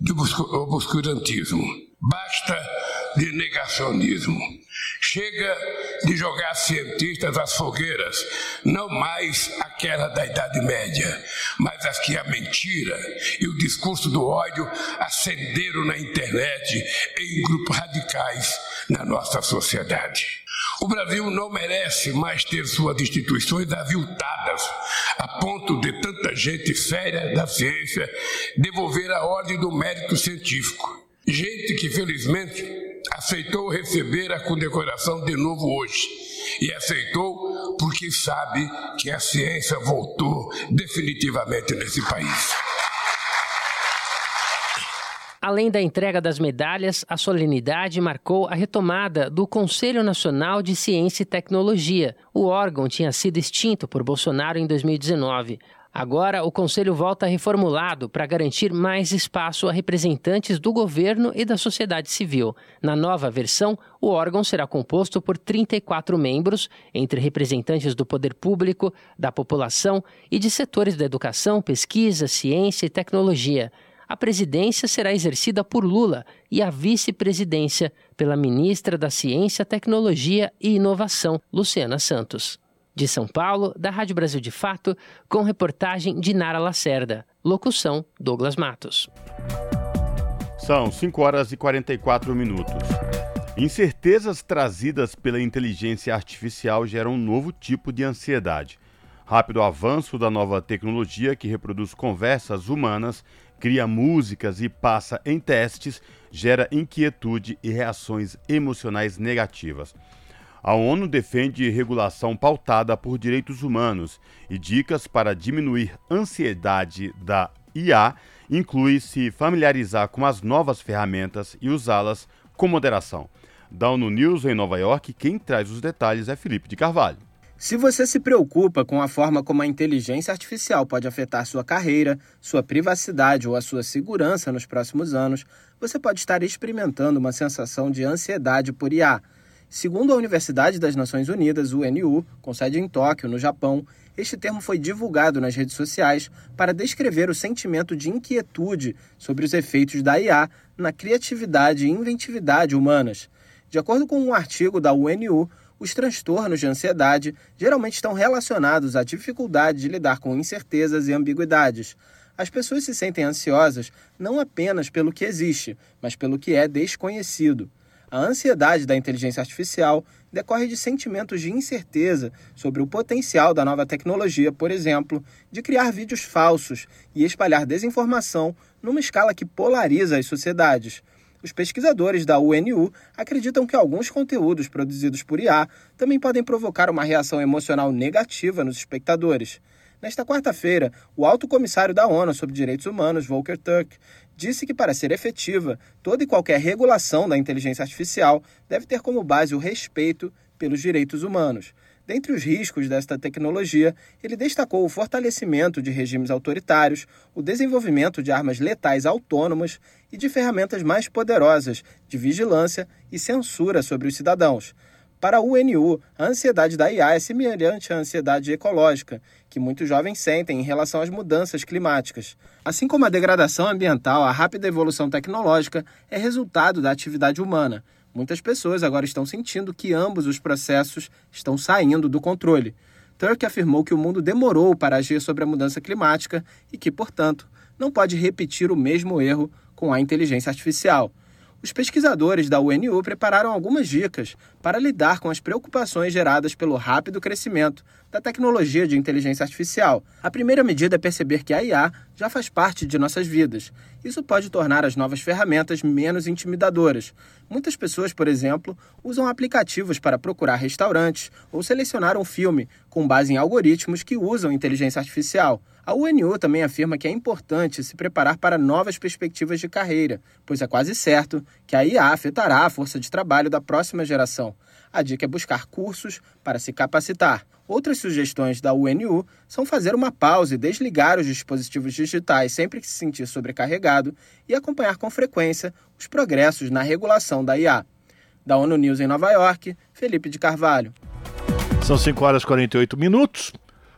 do obscurantismo. Basta de negacionismo. Chega de jogar cientistas às fogueiras, não mais aquela da Idade Média, mas as que a mentira e o discurso do ódio acenderam na internet em grupos radicais na nossa sociedade. O Brasil não merece mais ter suas instituições aviltadas, a ponto de tanta gente séria da ciência devolver a ordem do mérito científico. Gente que, felizmente, aceitou receber a condecoração de novo hoje. E aceitou porque sabe que a ciência voltou definitivamente nesse país. Além da entrega das medalhas, a solenidade marcou a retomada do Conselho Nacional de Ciência e Tecnologia. O órgão tinha sido extinto por Bolsonaro em 2019. Agora, o Conselho volta reformulado para garantir mais espaço a representantes do governo e da sociedade civil. Na nova versão, o órgão será composto por 34 membros, entre representantes do poder público, da população e de setores da educação, pesquisa, ciência e tecnologia a presidência será exercida por Lula e a vice-presidência pela ministra da Ciência, Tecnologia e Inovação, Luciana Santos. De São Paulo, da Rádio Brasil de Fato, com reportagem de Nara Lacerda. Locução: Douglas Matos. São 5 horas e 44 minutos. Incertezas trazidas pela inteligência artificial geram um novo tipo de ansiedade. Rápido avanço da nova tecnologia que reproduz conversas humanas cria músicas e passa em testes, gera inquietude e reações emocionais negativas. A ONU defende regulação pautada por direitos humanos e dicas para diminuir ansiedade da IA inclui se familiarizar com as novas ferramentas e usá-las com moderação. Da ONU News em Nova York, quem traz os detalhes é Felipe de Carvalho. Se você se preocupa com a forma como a inteligência artificial pode afetar sua carreira, sua privacidade ou a sua segurança nos próximos anos, você pode estar experimentando uma sensação de ansiedade por IA. Segundo a Universidade das Nações Unidas, UNU, com sede em Tóquio, no Japão, este termo foi divulgado nas redes sociais para descrever o sentimento de inquietude sobre os efeitos da IA na criatividade e inventividade humanas. De acordo com um artigo da UNU, os transtornos de ansiedade geralmente estão relacionados à dificuldade de lidar com incertezas e ambiguidades. As pessoas se sentem ansiosas não apenas pelo que existe, mas pelo que é desconhecido. A ansiedade da inteligência artificial decorre de sentimentos de incerteza sobre o potencial da nova tecnologia, por exemplo, de criar vídeos falsos e espalhar desinformação numa escala que polariza as sociedades. Os pesquisadores da UNU acreditam que alguns conteúdos produzidos por IA também podem provocar uma reação emocional negativa nos espectadores. Nesta quarta-feira, o alto comissário da ONU sobre Direitos Humanos, Volker Turk, disse que para ser efetiva, toda e qualquer regulação da inteligência artificial deve ter como base o respeito pelos direitos humanos. Dentre os riscos desta tecnologia, ele destacou o fortalecimento de regimes autoritários, o desenvolvimento de armas letais autônomas e de ferramentas mais poderosas de vigilância e censura sobre os cidadãos. Para a UNU, a ansiedade da IA é semelhante à ansiedade ecológica, que muitos jovens sentem em relação às mudanças climáticas. Assim como a degradação ambiental, a rápida evolução tecnológica é resultado da atividade humana Muitas pessoas agora estão sentindo que ambos os processos estão saindo do controle. Turk afirmou que o mundo demorou para agir sobre a mudança climática e que, portanto, não pode repetir o mesmo erro com a inteligência artificial. Os pesquisadores da UNU prepararam algumas dicas para lidar com as preocupações geradas pelo rápido crescimento da tecnologia de inteligência artificial. A primeira medida é perceber que a IA já faz parte de nossas vidas. Isso pode tornar as novas ferramentas menos intimidadoras. Muitas pessoas, por exemplo, usam aplicativos para procurar restaurantes ou selecionar um filme com base em algoritmos que usam inteligência artificial. A UNU também afirma que é importante se preparar para novas perspectivas de carreira, pois é quase certo que a IA afetará a força de trabalho da próxima geração. A dica é buscar cursos para se capacitar. Outras sugestões da UNU são fazer uma pausa e desligar os dispositivos digitais sempre que se sentir sobrecarregado e acompanhar com frequência os progressos na regulação da IA. Da ONU News em Nova York, Felipe de Carvalho. São 5 horas e 48 minutos.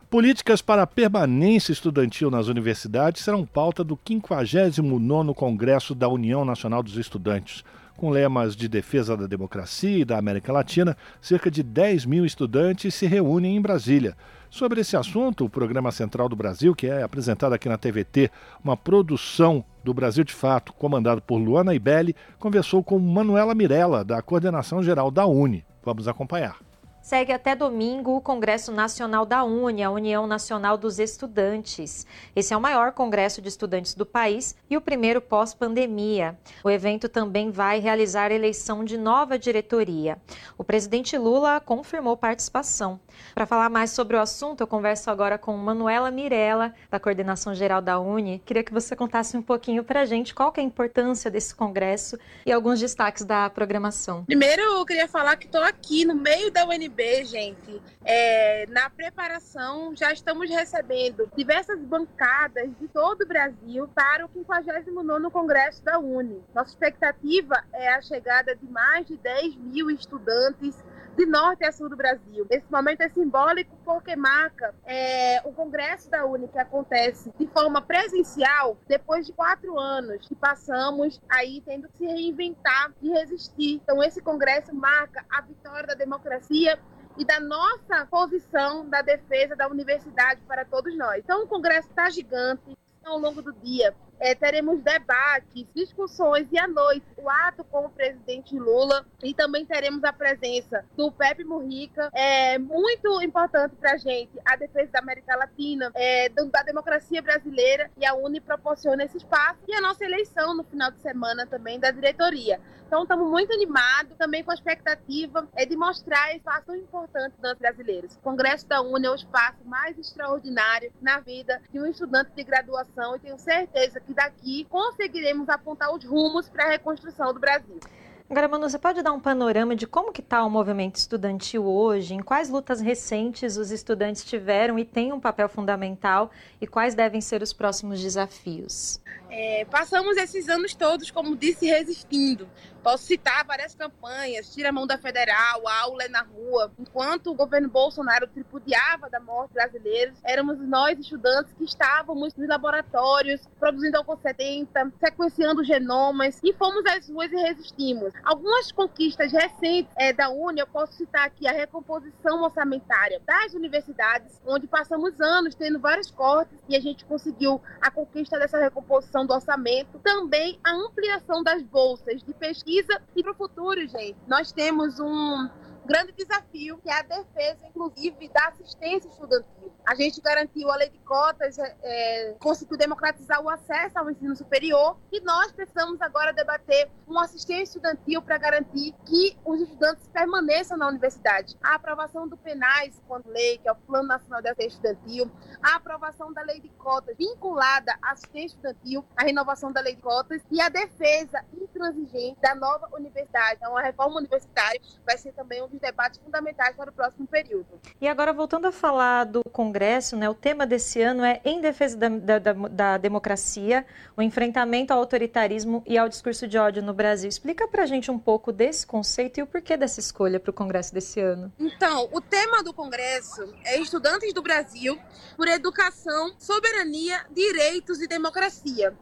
Políticas para a permanência estudantil nas universidades serão pauta do 59º Congresso da União Nacional dos Estudantes. Com lemas de defesa da democracia e da América Latina, cerca de 10 mil estudantes se reúnem em Brasília. Sobre esse assunto, o Programa Central do Brasil, que é apresentado aqui na TVT, uma produção do Brasil de Fato, comandado por Luana Ibelli, conversou com Manuela Mirella, da Coordenação Geral da UNE. Vamos acompanhar. Segue até domingo o Congresso Nacional da UNE, a União Nacional dos Estudantes. Esse é o maior congresso de estudantes do país e o primeiro pós-pandemia. O evento também vai realizar eleição de nova diretoria. O presidente Lula confirmou participação. Para falar mais sobre o assunto, eu converso agora com Manuela Mirella, da Coordenação Geral da UNE. Queria que você contasse um pouquinho para a gente qual é a importância desse congresso e alguns destaques da programação. Primeiro, eu queria falar que estou aqui no meio da UNB gente, é, na preparação já estamos recebendo diversas bancadas de todo o Brasil para o 59º Congresso da Uni. Nossa expectativa é a chegada de mais de 10 mil estudantes de norte a sul do Brasil. Esse momento é simbólico porque marca é, o Congresso da Uni que acontece de forma presencial depois de quatro anos que passamos aí tendo que se reinventar e resistir. Então esse Congresso marca a vitória da democracia e da nossa posição da defesa da universidade para todos nós. Então o Congresso está gigante ao longo do dia é, teremos debates, discussões e à noite o ato com o presidente Lula e também teremos a presença do Pepe Murrica. É muito importante para a gente a defesa da América Latina, é, da democracia brasileira e a Uni proporciona esse espaço e a nossa eleição no final de semana também da diretoria. Então estamos muito animados, também com a expectativa é, de mostrar esse espaço tão importante dos brasileiros. O Congresso da Uni é o espaço mais extraordinário na vida de um estudante de graduação e tenho certeza que que daqui conseguiremos apontar os rumos para a reconstrução do Brasil. Agora, Manu, você pode dar um panorama de como que está o movimento estudantil hoje? Em quais lutas recentes os estudantes tiveram e têm um papel fundamental? E quais devem ser os próximos desafios? É, passamos esses anos todos, como disse, resistindo. Posso citar várias campanhas, tira a mão da federal, aula é na rua. Enquanto o governo Bolsonaro tripudiava da morte brasileiros, éramos nós, estudantes, que estávamos nos laboratórios, produzindo álcool 70, sequenciando genomas, e fomos às ruas e resistimos. Algumas conquistas recentes é, da Uni, eu posso citar aqui a recomposição orçamentária das universidades, onde passamos anos tendo vários cortes e a gente conseguiu a conquista dessa recomposição do orçamento. Também a ampliação das bolsas de pesquisa pesquisa e para o futuro, gente, nós temos um grande desafio, que é a defesa, inclusive, da assistência estudantil. A gente garantiu a lei de cotas, é, é, conseguiu democratizar o acesso ao ensino superior e nós precisamos agora debater uma assistência estudantil para garantir que os estudantes permaneçam na universidade. A aprovação do PENAIS quando lei, que é o Plano Nacional de Assistência Estudantil, a aprovação da lei de cotas vinculada à assistência estudantil, a renovação da lei de cotas e a defesa intransigente da nova universidade. Então, a reforma universitária vai ser também um dos debates fundamentais para o próximo período. E agora, voltando a falar do Congresso, né, o tema desse ano é Em Defesa da, da, da, da Democracia, o enfrentamento ao autoritarismo e ao discurso de ódio no Brasil. Explica para a gente um pouco desse conceito e o porquê dessa escolha para o Congresso desse ano. Então, o tema do Congresso é Estudantes do Brasil por Educação, Soberania, Direitos e Democracia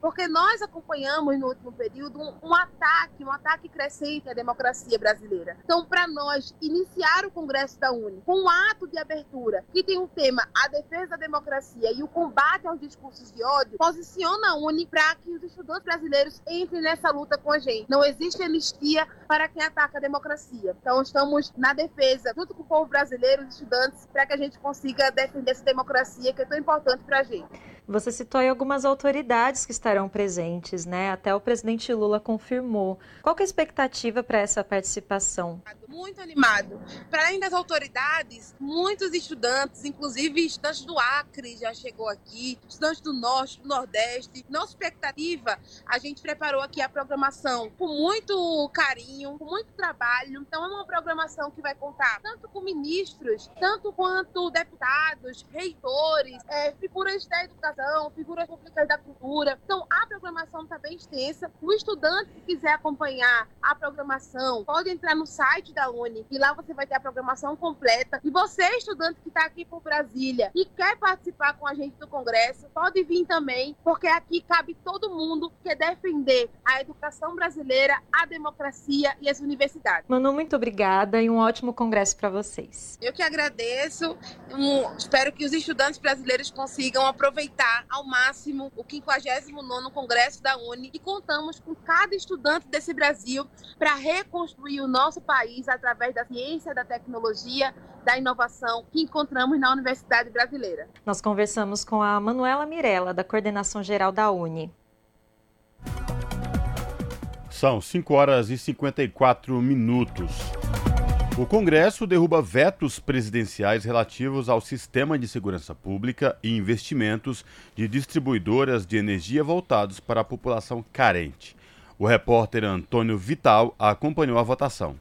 porque nós acompanhamos no último período um, um ataque, um ataque crescente à democracia brasileira. Então, para nós iniciar o Congresso da Uni com um ato de abertura que tem o um tema a defesa da democracia e o combate aos discursos de ódio, posiciona a Uni para que os estudantes brasileiros entrem nessa luta com a gente. Não existe anistia para quem ataca a democracia. Então, estamos na defesa, junto com o povo brasileiro, os estudantes, para que a gente consiga defender essa democracia que é tão importante para a gente. Você citou aí algumas autoridades que estarão presentes, né? Até o presidente Lula confirmou. Qual é a expectativa para essa participação? Muito animado. Para além das autoridades, muitos estudantes, inclusive estudantes do Acre já chegou aqui, estudantes do Norte, do Nordeste. Nossa expectativa, a gente preparou aqui a programação com muito carinho, com muito trabalho. Então é uma programação que vai contar tanto com ministros, tanto quanto deputados, reitores, é, figuras da educação figuras públicas da cultura. Então, a programação está bem extensa. O estudante que quiser acompanhar a programação pode entrar no site da Uni e lá você vai ter a programação completa. E você, estudante que está aqui por Brasília e quer participar com a gente do Congresso, pode vir também, porque aqui cabe todo mundo que defender a educação brasileira, a democracia e as universidades. Manu, muito obrigada e um ótimo congresso para vocês. Eu que agradeço. Um, espero que os estudantes brasileiros consigam aproveitar ao máximo o 59º Congresso da Uni e contamos com cada estudante desse Brasil para reconstruir o nosso país através da ciência, da tecnologia, da inovação que encontramos na Universidade Brasileira. Nós conversamos com a Manuela Mirella, da Coordenação Geral da Uni. São 5 horas e 54 minutos. O Congresso derruba vetos presidenciais relativos ao sistema de segurança pública e investimentos de distribuidoras de energia voltados para a população carente. O repórter Antônio Vital acompanhou a votação.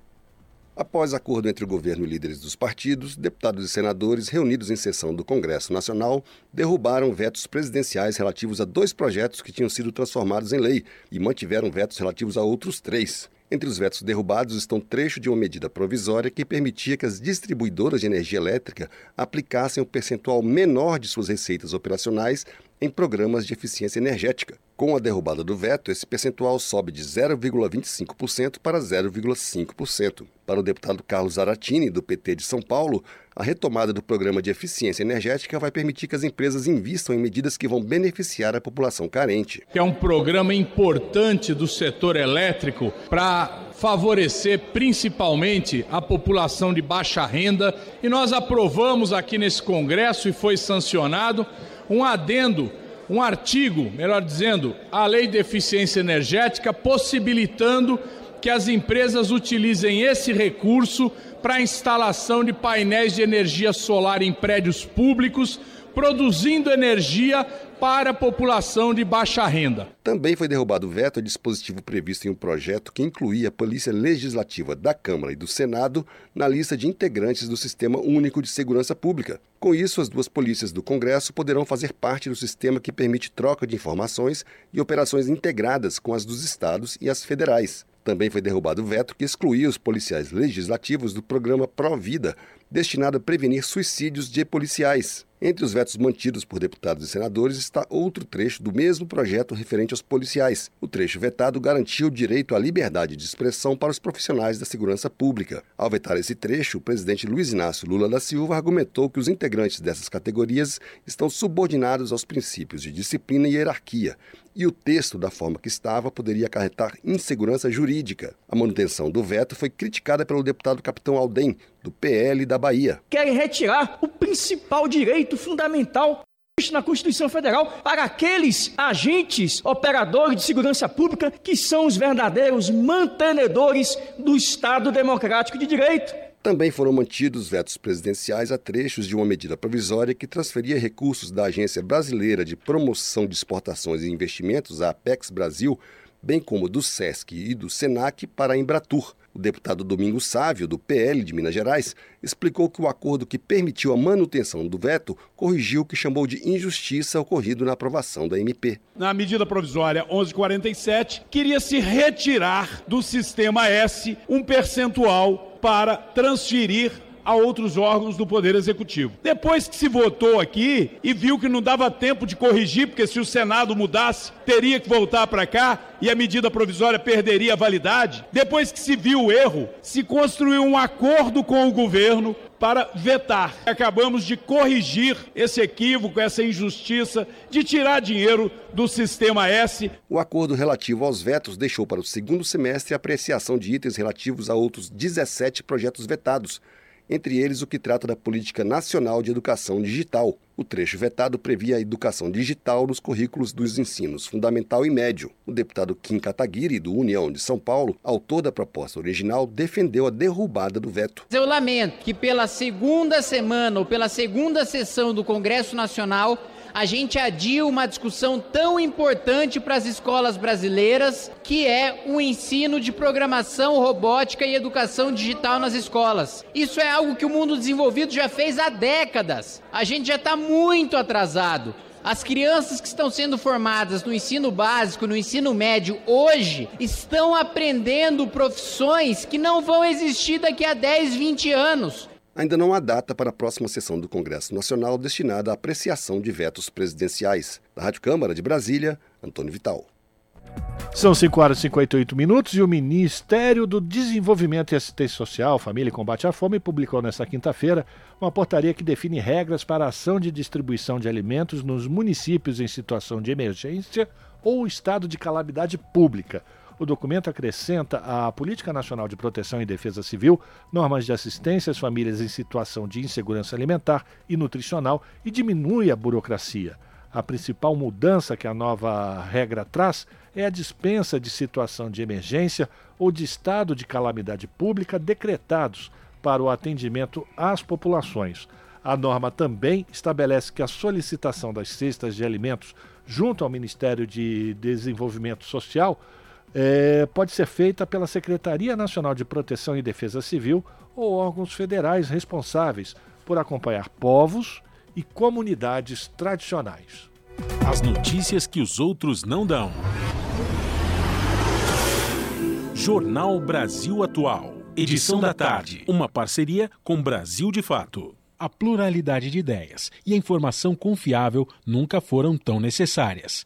Após acordo entre o governo e líderes dos partidos, deputados e senadores reunidos em sessão do Congresso Nacional derrubaram vetos presidenciais relativos a dois projetos que tinham sido transformados em lei e mantiveram vetos relativos a outros três. Entre os vetos derrubados estão trecho de uma medida provisória que permitia que as distribuidoras de energia elétrica aplicassem um percentual menor de suas receitas operacionais em programas de eficiência energética. Com a derrubada do veto, esse percentual sobe de 0,25% para 0,5%. Para o deputado Carlos Aratini, do PT de São Paulo, a retomada do programa de eficiência energética vai permitir que as empresas invistam em medidas que vão beneficiar a população carente. É um programa importante do setor elétrico para favorecer principalmente a população de baixa renda e nós aprovamos aqui nesse Congresso e foi sancionado um adendo, um artigo, melhor dizendo, à Lei de Eficiência Energética, possibilitando que as empresas utilizem esse recurso para a instalação de painéis de energia solar em prédios públicos, produzindo energia para a população de baixa renda. Também foi derrubado o veto a dispositivo previsto em um projeto que incluía a Polícia Legislativa da Câmara e do Senado na lista de integrantes do Sistema Único de Segurança Pública. Com isso, as duas polícias do Congresso poderão fazer parte do sistema que permite troca de informações e operações integradas com as dos estados e as federais. Também foi derrubado o veto que excluía os policiais legislativos do programa Pró-Vida, destinado a prevenir suicídios de policiais. Entre os vetos mantidos por deputados e senadores está outro trecho do mesmo projeto referente aos policiais. O trecho vetado garantia o direito à liberdade de expressão para os profissionais da segurança pública. Ao vetar esse trecho, o presidente Luiz Inácio Lula da Silva argumentou que os integrantes dessas categorias estão subordinados aos princípios de disciplina e hierarquia e o texto, da forma que estava, poderia acarretar insegurança jurídica. A manutenção do veto foi criticada pelo deputado Capitão Aldem, do PL da Bahia. Querem retirar o principal direito fundamental na Constituição Federal para aqueles agentes operadores de segurança pública que são os verdadeiros mantenedores do Estado Democrático de Direito. Também foram mantidos vetos presidenciais a trechos de uma medida provisória que transferia recursos da Agência Brasileira de Promoção de Exportações e Investimentos, a Apex Brasil, bem como do SESC e do SENAC, para a Embratur. O deputado Domingos Sávio, do PL de Minas Gerais, explicou que o acordo que permitiu a manutenção do veto corrigiu o que chamou de injustiça ocorrido na aprovação da MP. Na medida provisória 1147, queria se retirar do sistema S um percentual para transferir a outros órgãos do Poder Executivo. Depois que se votou aqui e viu que não dava tempo de corrigir, porque se o Senado mudasse, teria que voltar para cá e a medida provisória perderia a validade. Depois que se viu o erro, se construiu um acordo com o governo para vetar. Acabamos de corrigir esse equívoco, essa injustiça de tirar dinheiro do sistema S. O acordo relativo aos vetos deixou para o segundo semestre a apreciação de itens relativos a outros 17 projetos vetados entre eles o que trata da Política Nacional de Educação Digital. O trecho vetado previa a educação digital nos currículos dos ensinos fundamental e médio. O deputado Kim Kataguiri, do União de São Paulo, autor da proposta original, defendeu a derrubada do veto. Eu lamento que pela segunda semana ou pela segunda sessão do Congresso Nacional a gente adia uma discussão tão importante para as escolas brasileiras, que é o ensino de programação robótica e educação digital nas escolas. Isso é algo que o mundo desenvolvido já fez há décadas. A gente já está muito atrasado. As crianças que estão sendo formadas no ensino básico, no ensino médio hoje, estão aprendendo profissões que não vão existir daqui a 10, 20 anos. Ainda não há data para a próxima sessão do Congresso Nacional destinada à apreciação de vetos presidenciais. Da Rádio Câmara de Brasília, Antônio Vital. São 5 horas e 58 minutos e o Ministério do Desenvolvimento e Assistência Social, Família e Combate à Fome publicou nesta quinta-feira uma portaria que define regras para a ação de distribuição de alimentos nos municípios em situação de emergência ou estado de calamidade pública. O documento acrescenta à Política Nacional de Proteção e Defesa Civil normas de assistência às famílias em situação de insegurança alimentar e nutricional e diminui a burocracia. A principal mudança que a nova regra traz é a dispensa de situação de emergência ou de estado de calamidade pública decretados para o atendimento às populações. A norma também estabelece que a solicitação das cestas de alimentos junto ao Ministério de Desenvolvimento Social é, pode ser feita pela Secretaria Nacional de Proteção e Defesa Civil ou órgãos federais responsáveis por acompanhar povos e comunidades tradicionais. As notícias que os outros não dão. Jornal Brasil Atual. Edição da tarde. Uma parceria com Brasil de Fato. A pluralidade de ideias e a informação confiável nunca foram tão necessárias.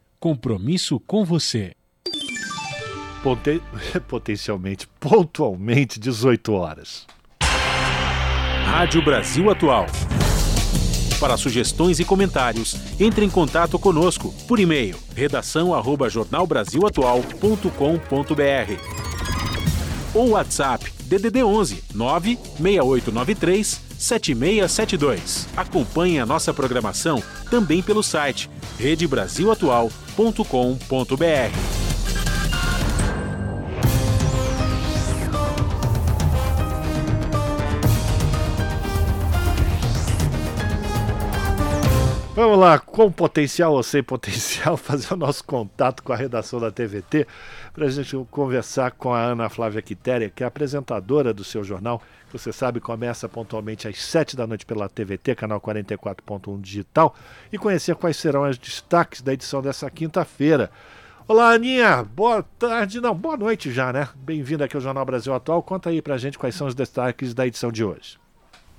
Compromisso com você. Poten... [laughs] Potencialmente, pontualmente, 18 horas. Rádio Brasil Atual. Para sugestões e comentários, entre em contato conosco por e-mail redação@jornalbrasilatual.com.br ou WhatsApp DDD 11 96893 7672. Acompanhe a nossa programação também pelo site redebrasilatual.com.br. Vamos lá, com potencial ou sem potencial, [laughs] fazer o nosso contato com a redação da TVT para a gente conversar com a Ana Flávia Quitéria, que é apresentadora do seu jornal, você sabe começa pontualmente às 7 da noite pela TVT, canal 44.1 digital, e conhecer quais serão os destaques da edição dessa quinta-feira. Olá, Aninha, boa tarde, não, boa noite já, né? Bem-vinda aqui ao Jornal Brasil Atual. Conta aí pra gente quais são os destaques da edição de hoje.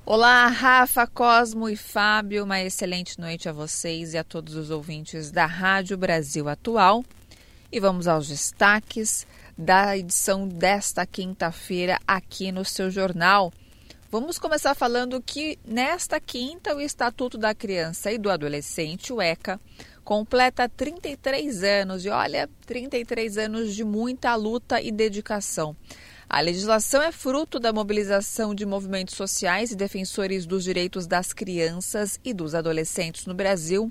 Olá, Rafa, Cosmo e Fábio. Uma excelente noite a vocês e a todos os ouvintes da Rádio Brasil Atual. E vamos aos destaques da edição desta quinta-feira aqui no seu jornal. Vamos começar falando que nesta quinta o Estatuto da Criança e do Adolescente, o ECA, completa 33 anos e olha, 33 anos de muita luta e dedicação. A legislação é fruto da mobilização de movimentos sociais e defensores dos direitos das crianças e dos adolescentes no Brasil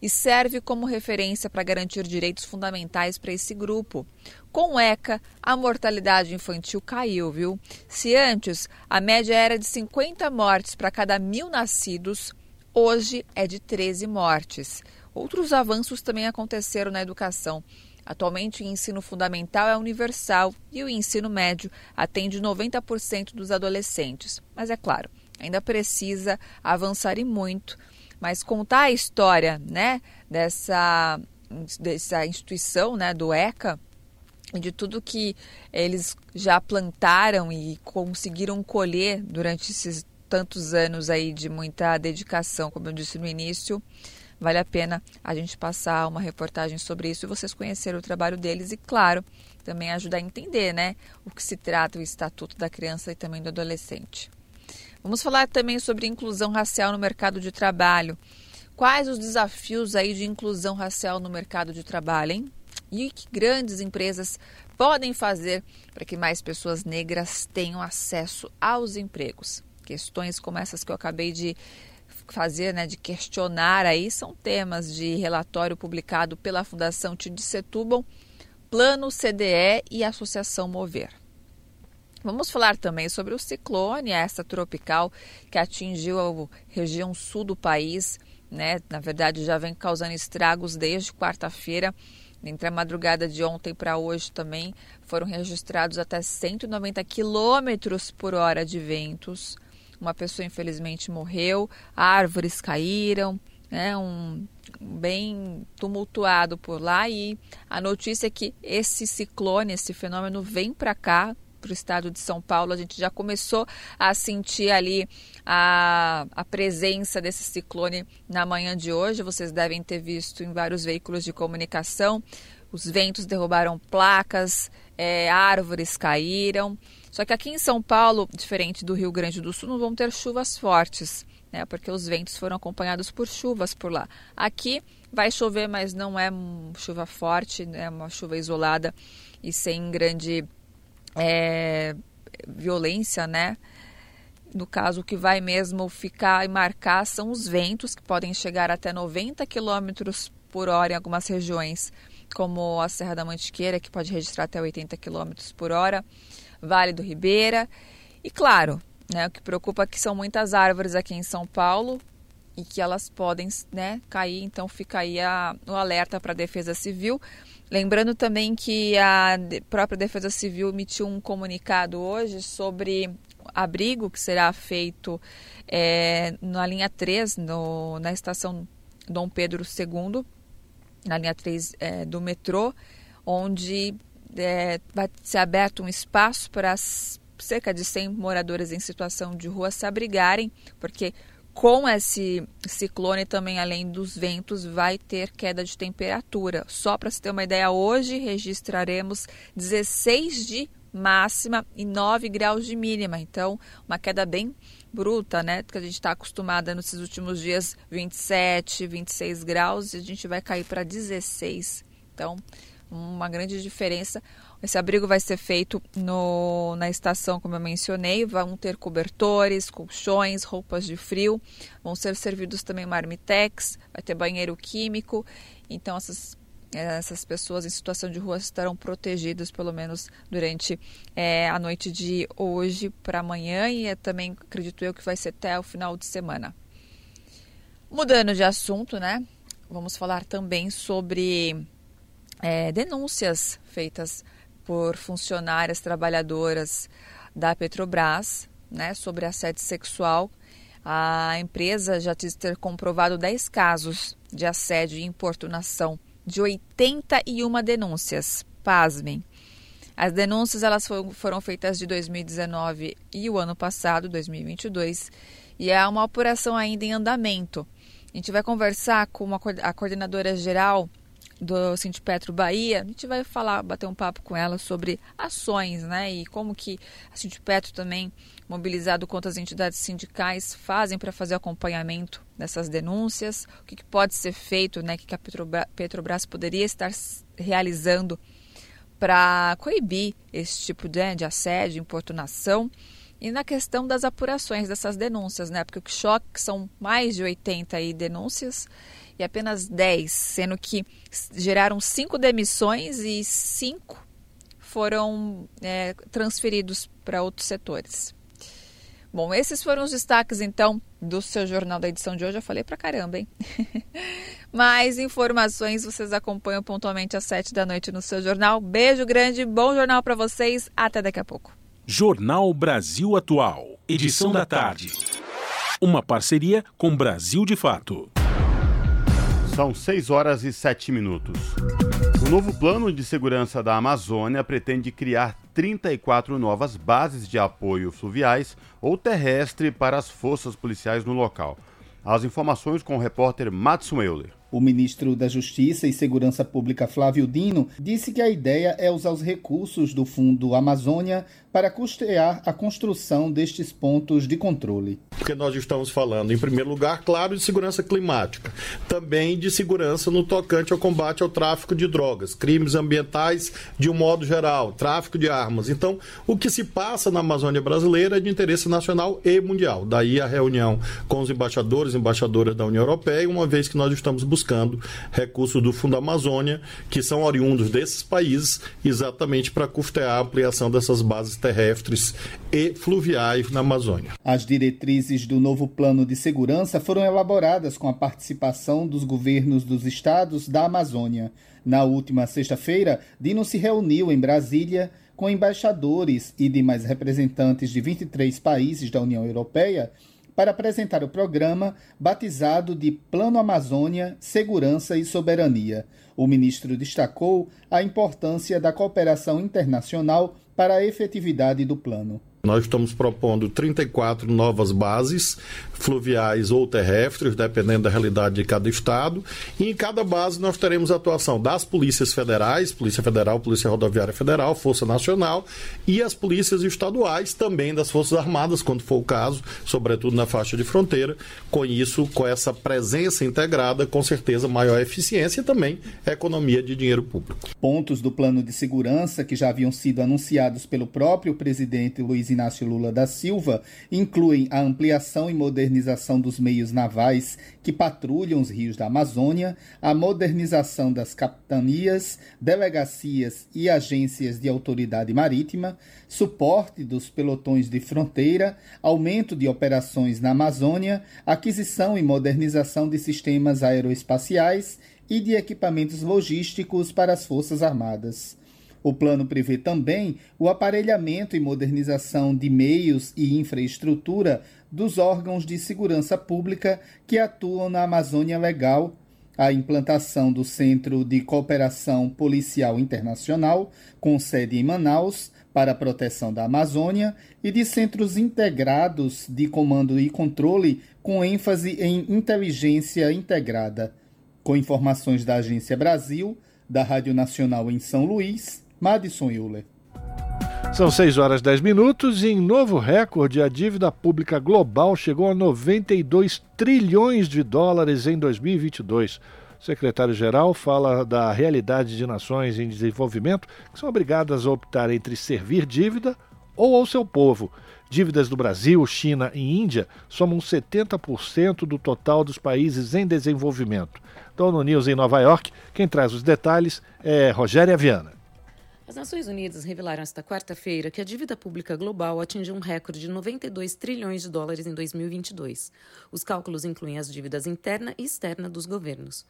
e serve como referência para garantir direitos fundamentais para esse grupo. Com o ECA, a mortalidade infantil caiu, viu? Se antes a média era de 50 mortes para cada mil nascidos, hoje é de 13 mortes. Outros avanços também aconteceram na educação. Atualmente, o ensino fundamental é universal e o ensino médio atende 90% dos adolescentes. Mas é claro, ainda precisa avançar e muito. Mas contar a história né, dessa, dessa instituição, né, do ECA, de tudo que eles já plantaram e conseguiram colher durante esses tantos anos aí de muita dedicação, como eu disse no início, vale a pena a gente passar uma reportagem sobre isso e vocês conhecerem o trabalho deles e, claro, também ajudar a entender né, o que se trata o Estatuto da Criança e também do Adolescente. Vamos falar também sobre inclusão racial no mercado de trabalho. Quais os desafios aí de inclusão racial no mercado de trabalho, hein? E que grandes empresas podem fazer para que mais pessoas negras tenham acesso aos empregos? Questões como essas que eu acabei de fazer, né, de questionar aí, são temas de relatório publicado pela Fundação Tid Setúbal, Plano CDE e Associação Mover. Vamos falar também sobre o ciclone, essa tropical que atingiu a região sul do país, né? Na verdade, já vem causando estragos desde quarta-feira. Entre a madrugada de ontem para hoje também foram registrados até 190 quilômetros por hora de ventos. Uma pessoa infelizmente morreu, árvores caíram, né? Um bem tumultuado por lá e a notícia é que esse ciclone, esse fenômeno vem para cá para o estado de São Paulo, a gente já começou a sentir ali a, a presença desse ciclone na manhã de hoje. Vocês devem ter visto em vários veículos de comunicação. Os ventos derrubaram placas, é, árvores caíram. Só que aqui em São Paulo, diferente do Rio Grande do Sul, não vão ter chuvas fortes, né? Porque os ventos foram acompanhados por chuvas por lá. Aqui vai chover, mas não é chuva forte, é né? uma chuva isolada e sem grande é, violência, né? No caso, o que vai mesmo ficar e marcar são os ventos, que podem chegar até 90 km por hora em algumas regiões, como a Serra da Mantiqueira, que pode registrar até 80 km por hora, Vale do Ribeira. E claro, né, o que preocupa é que são muitas árvores aqui em São Paulo e que elas podem né, cair, então fica aí a, o alerta para a Defesa Civil Lembrando também que a própria Defesa Civil emitiu um comunicado hoje sobre abrigo que será feito é, na linha 3, no, na estação Dom Pedro II, na linha 3 é, do metrô, onde é, vai ser aberto um espaço para cerca de 100 moradores em situação de rua se abrigarem, porque com esse ciclone também, além dos ventos, vai ter queda de temperatura. Só para se ter uma ideia, hoje registraremos 16 de máxima e 9 graus de mínima. Então, uma queda bem bruta, né? Que a gente está acostumada nesses últimos dias 27, 26 graus e a gente vai cair para 16. Então, uma grande diferença. Esse abrigo vai ser feito no, na estação, como eu mencionei. Vão ter cobertores, colchões, roupas de frio. Vão ser servidos também marmitex, vai ter banheiro químico. Então, essas essas pessoas em situação de rua estarão protegidas pelo menos durante é, a noite de hoje para amanhã e é, também acredito eu que vai ser até o final de semana. Mudando de assunto, né? Vamos falar também sobre é, denúncias feitas por funcionárias trabalhadoras da Petrobras né, sobre assédio sexual. A empresa já diz ter comprovado 10 casos de assédio e importunação de 81 denúncias. Pasmem. As denúncias elas foram feitas de 2019 e o ano passado, 2022, e é uma apuração ainda em andamento. A gente vai conversar com a coordenadora geral do Sintipetro Bahia, a gente vai falar, bater um papo com ela sobre ações, né? E como que a Sintipetro também, mobilizado contra as entidades sindicais, fazem para fazer acompanhamento dessas denúncias, o que, que, pode ser feito, né? O que, que a Petrobras, Petrobras poderia estar realizando para coibir esse tipo de, de assédio, importunação. E na questão das apurações dessas denúncias, né? Porque o que choque são mais de 80 aí denúncias e apenas 10, sendo que geraram cinco demissões e cinco foram é, transferidos para outros setores. Bom, esses foram os destaques então do seu jornal da edição de hoje. Eu falei pra caramba, hein? [laughs] Mais informações vocês acompanham pontualmente às sete da noite no seu jornal. Beijo grande, bom jornal para vocês. Até daqui a pouco. Jornal Brasil Atual, edição da tarde. Uma parceria com Brasil de Fato. São 6 horas e 7 minutos. O novo plano de segurança da Amazônia pretende criar 34 novas bases de apoio fluviais ou terrestre para as forças policiais no local. As informações com o repórter Matson Euler. O ministro da Justiça e Segurança Pública, Flávio Dino, disse que a ideia é usar os recursos do Fundo Amazônia para custear a construção destes pontos de controle. Porque nós estamos falando, em primeiro lugar, claro, de segurança climática, também de segurança no tocante ao combate ao tráfico de drogas, crimes ambientais de um modo geral, tráfico de armas. Então, o que se passa na Amazônia brasileira é de interesse nacional e mundial. Daí a reunião com os embaixadores e embaixadoras da União Europeia, uma vez que nós estamos buscando recursos do Fundo Amazônia, que são oriundos desses países, exatamente para custear a ampliação dessas bases terrestres e fluviais na Amazônia. As diretrizes do novo plano de segurança foram elaboradas com a participação dos governos dos estados da Amazônia. Na última sexta-feira, Dino se reuniu em Brasília com embaixadores e demais representantes de 23 países da União Europeia para apresentar o programa batizado de Plano Amazônia, Segurança e Soberania. O ministro destacou a importância da cooperação internacional para a efetividade do plano. Nós estamos propondo 34 novas bases fluviais ou terrestres, dependendo da realidade de cada estado. E em cada base nós teremos atuação das polícias federais, Polícia Federal, Polícia Rodoviária Federal, Força Nacional e as polícias estaduais, também das Forças Armadas, quando for o caso, sobretudo na faixa de fronteira. Com isso, com essa presença integrada, com certeza maior eficiência e também economia de dinheiro público. Pontos do plano de segurança que já haviam sido anunciados pelo próprio presidente Luiz Inácio Lula da Silva incluem a ampliação e modernização dos meios navais que patrulham os rios da Amazônia, a modernização das capitanias, delegacias e agências de autoridade marítima, suporte dos pelotões de fronteira, aumento de operações na Amazônia, aquisição e modernização de sistemas aeroespaciais e de equipamentos logísticos para as Forças Armadas. O plano prevê também o aparelhamento e modernização de meios e infraestrutura dos órgãos de segurança pública que atuam na Amazônia Legal, a implantação do Centro de Cooperação Policial Internacional, com sede em Manaus, para a proteção da Amazônia, e de centros integrados de comando e controle, com ênfase em inteligência integrada. Com informações da Agência Brasil, da Rádio Nacional em São Luís, Madison Euler. São 6 horas 10 minutos e em novo recorde a dívida pública global chegou a 92 trilhões de dólares em 2022. O secretário-geral fala da realidade de nações em desenvolvimento que são obrigadas a optar entre servir dívida ou ao seu povo. Dívidas do Brasil, China e Índia somam 70% do total dos países em desenvolvimento. Da ONU News em Nova York, quem traz os detalhes é Rogéria Viana. As Nações Unidas revelaram esta quarta-feira que a dívida pública global atingiu um recorde de 92 trilhões de dólares em 2022. Os cálculos incluem as dívidas interna e externa dos governos.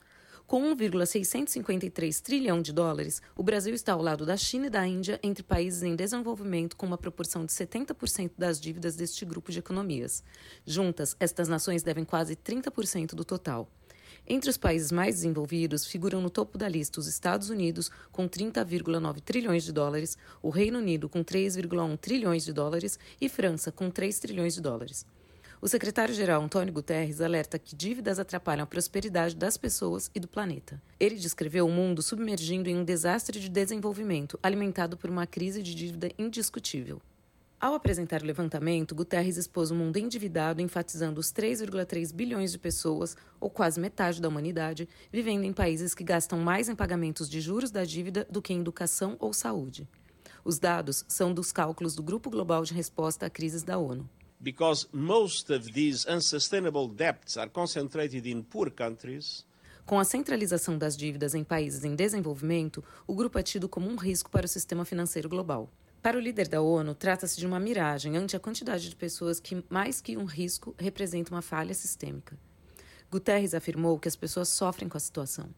Com 1,653 trilhão de dólares, o Brasil está ao lado da China e da Índia entre países em desenvolvimento com uma proporção de 70% das dívidas deste grupo de economias. Juntas, estas nações devem quase 30% do total. Entre os países mais desenvolvidos, figuram no topo da lista os Estados Unidos, com 30,9 trilhões de dólares, o Reino Unido, com 3,1 trilhões de dólares e França, com 3 trilhões de dólares. O secretário-geral Antônio Guterres alerta que dívidas atrapalham a prosperidade das pessoas e do planeta. Ele descreveu o mundo submergindo em um desastre de desenvolvimento, alimentado por uma crise de dívida indiscutível. Ao apresentar o levantamento, Guterres expôs o mundo endividado, enfatizando os 3,3 bilhões de pessoas, ou quase metade da humanidade, vivendo em países que gastam mais em pagamentos de juros da dívida do que em educação ou saúde. Os dados são dos cálculos do Grupo Global de Resposta a Crises da ONU. Because most of these unsustainable debts are concentrated in poor countries, com a centralização das dívidas em países em desenvolvimento, o grupo é tido como um risco para o sistema financeiro global. Para o líder da ONU, trata-se de uma miragem ante a quantidade de pessoas que, mais que um risco, representa uma falha sistêmica. Guterres afirmou que as pessoas sofrem com a situação.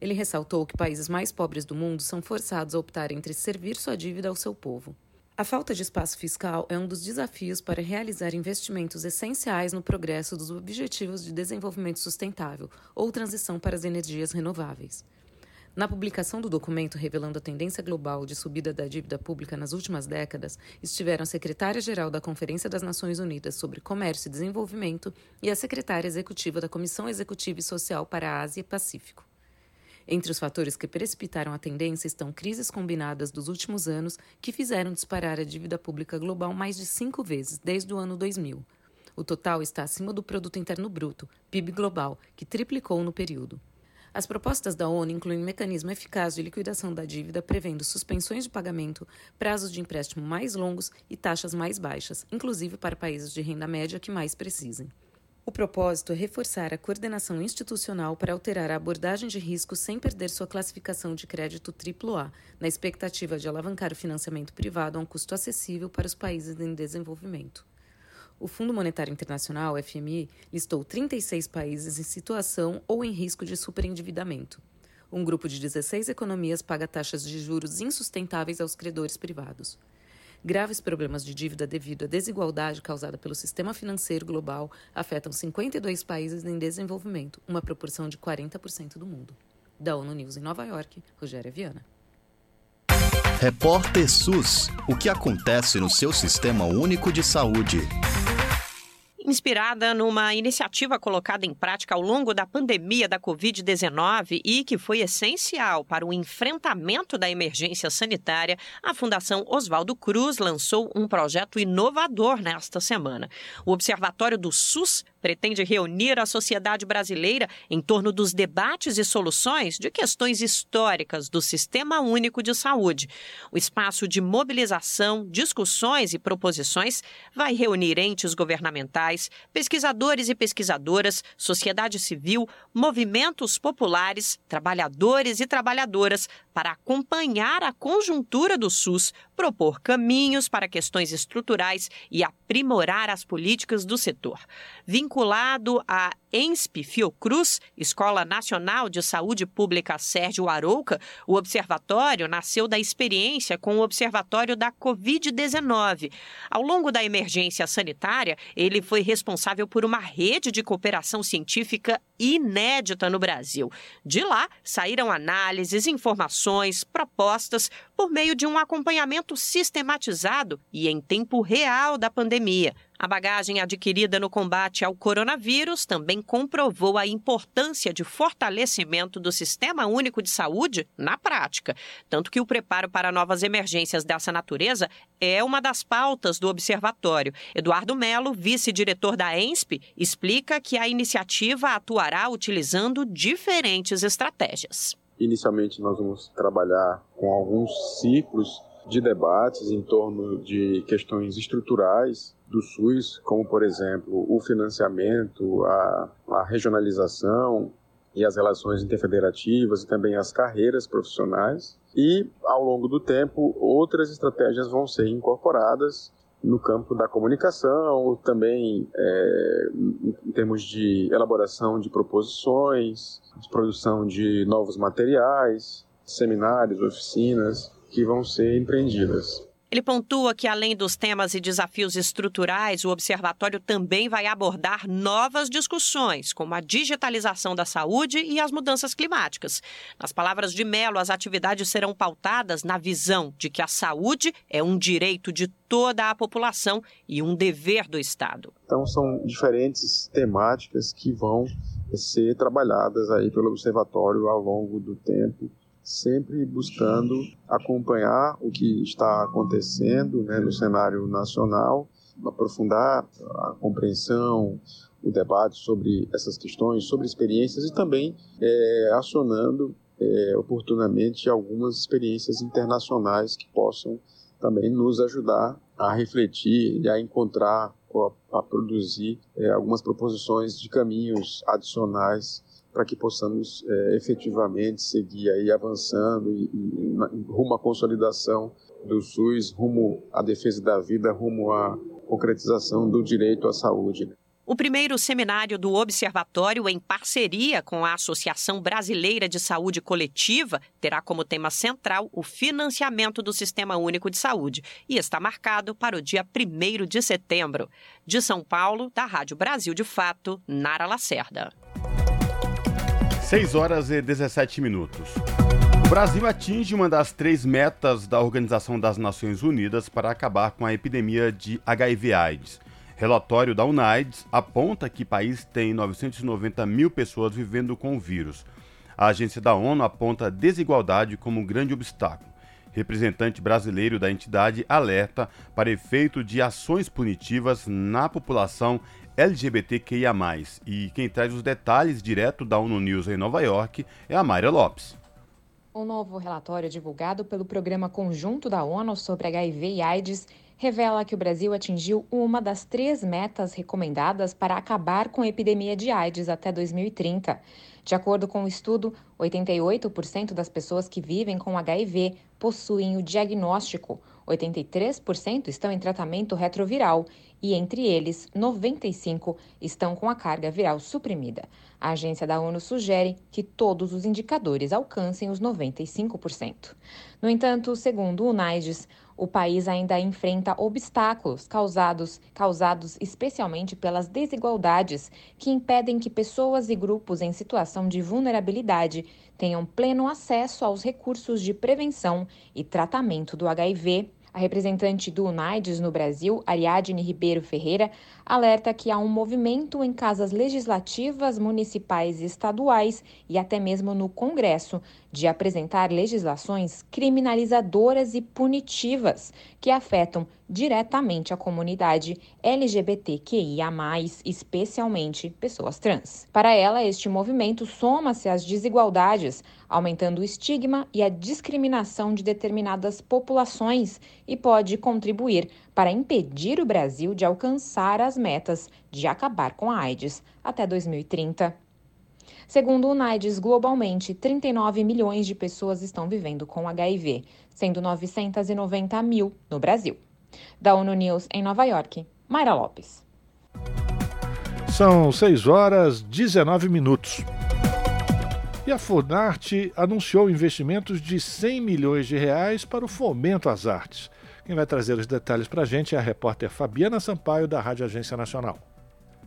Ele ressaltou que países mais pobres do mundo são forçados a optar entre servir sua dívida ao seu povo. A falta de espaço fiscal é um dos desafios para realizar investimentos essenciais no progresso dos Objetivos de Desenvolvimento Sustentável ou transição para as energias renováveis. Na publicação do documento revelando a tendência global de subida da dívida pública nas últimas décadas, estiveram a secretária-geral da Conferência das Nações Unidas sobre Comércio e Desenvolvimento e a secretária executiva da Comissão Executiva e Social para a Ásia e Pacífico. Entre os fatores que precipitaram a tendência estão crises combinadas dos últimos anos que fizeram disparar a dívida pública global mais de cinco vezes desde o ano 2000. O total está acima do produto interno bruto, PIB global, que triplicou no período. As propostas da ONU incluem um mecanismo eficaz de liquidação da dívida, prevendo suspensões de pagamento, prazos de empréstimo mais longos e taxas mais baixas, inclusive para países de renda média que mais precisem. O propósito é reforçar a coordenação institucional para alterar a abordagem de risco sem perder sua classificação de crédito AAA, na expectativa de alavancar o financiamento privado a um custo acessível para os países em desenvolvimento. O Fundo Monetário Internacional, FMI, listou 36 países em situação ou em risco de superendividamento. Um grupo de 16 economias paga taxas de juros insustentáveis aos credores privados. Graves problemas de dívida devido à desigualdade causada pelo sistema financeiro global afetam 52 países em desenvolvimento, uma proporção de 40% do mundo. Da ONU News em Nova York, Rogéria Viana. Repórter SUS: O que acontece no seu sistema único de saúde? Inspirada numa iniciativa colocada em prática ao longo da pandemia da Covid-19 e que foi essencial para o enfrentamento da emergência sanitária, a Fundação Oswaldo Cruz lançou um projeto inovador nesta semana. O Observatório do SUS pretende reunir a sociedade brasileira em torno dos debates e soluções de questões históricas do Sistema Único de Saúde. O espaço de mobilização, discussões e proposições vai reunir entes governamentais, pesquisadores e pesquisadoras, sociedade civil, movimentos populares, trabalhadores e trabalhadoras para acompanhar a conjuntura do SUS, propor caminhos para questões estruturais e aprimorar as políticas do setor. Vinculado à ENSP Fiocruz, Escola Nacional de Saúde Pública Sérgio Arouca, o observatório nasceu da experiência com o Observatório da Covid-19. Ao longo da emergência sanitária, ele foi responsável por uma rede de cooperação científica inédita no Brasil. De lá saíram análises, informações, propostas por meio de um acompanhamento sistematizado e em tempo real da pandemia. A bagagem adquirida no combate ao coronavírus também comprovou a importância de fortalecimento do Sistema Único de Saúde na prática, tanto que o preparo para novas emergências dessa natureza é uma das pautas do observatório. Eduardo Melo, vice-diretor da ENSP, explica que a iniciativa atuará utilizando diferentes estratégias. Inicialmente, nós vamos trabalhar com alguns ciclos de debates em torno de questões estruturais do SUS, como, por exemplo, o financiamento, a, a regionalização e as relações interfederativas e também as carreiras profissionais. E, ao longo do tempo, outras estratégias vão ser incorporadas no campo da comunicação, também é, em termos de elaboração de proposições, de produção de novos materiais, seminários, oficinas que vão ser empreendidas. Ele pontua que, além dos temas e desafios estruturais, o observatório também vai abordar novas discussões, como a digitalização da saúde e as mudanças climáticas. Nas palavras de Mello, as atividades serão pautadas na visão de que a saúde é um direito de toda a população e um dever do Estado. Então, são diferentes temáticas que vão ser trabalhadas aí pelo observatório ao longo do tempo sempre buscando acompanhar o que está acontecendo né, no cenário nacional, aprofundar a compreensão, o debate sobre essas questões, sobre experiências e também é, acionando é, oportunamente algumas experiências internacionais que possam também nos ajudar a refletir e a encontrar a, a produzir é, algumas proposições de caminhos adicionais para que possamos é, efetivamente seguir aí avançando e, e, rumo à consolidação do SUS, rumo à defesa da vida, rumo à concretização do direito à saúde. O primeiro seminário do Observatório, em parceria com a Associação Brasileira de Saúde Coletiva, terá como tema central o financiamento do Sistema Único de Saúde e está marcado para o dia 1 de setembro. De São Paulo, da Rádio Brasil de Fato, Nara Lacerda. 6 horas e 17 minutos. Brasil atinge uma das três metas da Organização das Nações Unidas para acabar com a epidemia de HIV/AIDS. Relatório da UNAIDS aponta que o país tem 990 mil pessoas vivendo com o vírus. A agência da ONU aponta a desigualdade como um grande obstáculo. Representante brasileiro da entidade alerta para efeito de ações punitivas na população LGBTQIA. E quem traz os detalhes direto da ONU News em Nova York é a Mayra Lopes. O novo relatório divulgado pelo Programa Conjunto da ONU sobre HIV e AIDS revela que o Brasil atingiu uma das três metas recomendadas para acabar com a epidemia de AIDS até 2030. De acordo com o estudo, 88% das pessoas que vivem com HIV possuem o diagnóstico, 83% estão em tratamento retroviral e, entre eles, 95 estão com a carga viral suprimida. A agência da ONU sugere que todos os indicadores alcancem os 95%. No entanto, segundo o UNAIDS, o país ainda enfrenta obstáculos causados, causados especialmente pelas desigualdades que impedem que pessoas e grupos em situação de vulnerabilidade tenham pleno acesso aos recursos de prevenção e tratamento do HIV. A representante do UNAIDS no Brasil, Ariadne Ribeiro Ferreira, alerta que há um movimento em casas legislativas municipais e estaduais e até mesmo no Congresso de apresentar legislações criminalizadoras e punitivas que afetam diretamente a comunidade LGBTQIA, especialmente pessoas trans. Para ela, este movimento soma-se às desigualdades, aumentando o estigma e a discriminação de determinadas populações e pode contribuir para impedir o Brasil de alcançar as metas de acabar com a AIDS até 2030. Segundo o UNAIDS, globalmente, 39 milhões de pessoas estão vivendo com HIV, sendo 990 mil no Brasil. Da ONU News em Nova York, Mayra Lopes. São 6 horas 19 minutos. E a Funarte anunciou investimentos de 100 milhões de reais para o fomento às artes. Quem vai trazer os detalhes para a gente é a repórter Fabiana Sampaio, da Rádio Agência Nacional.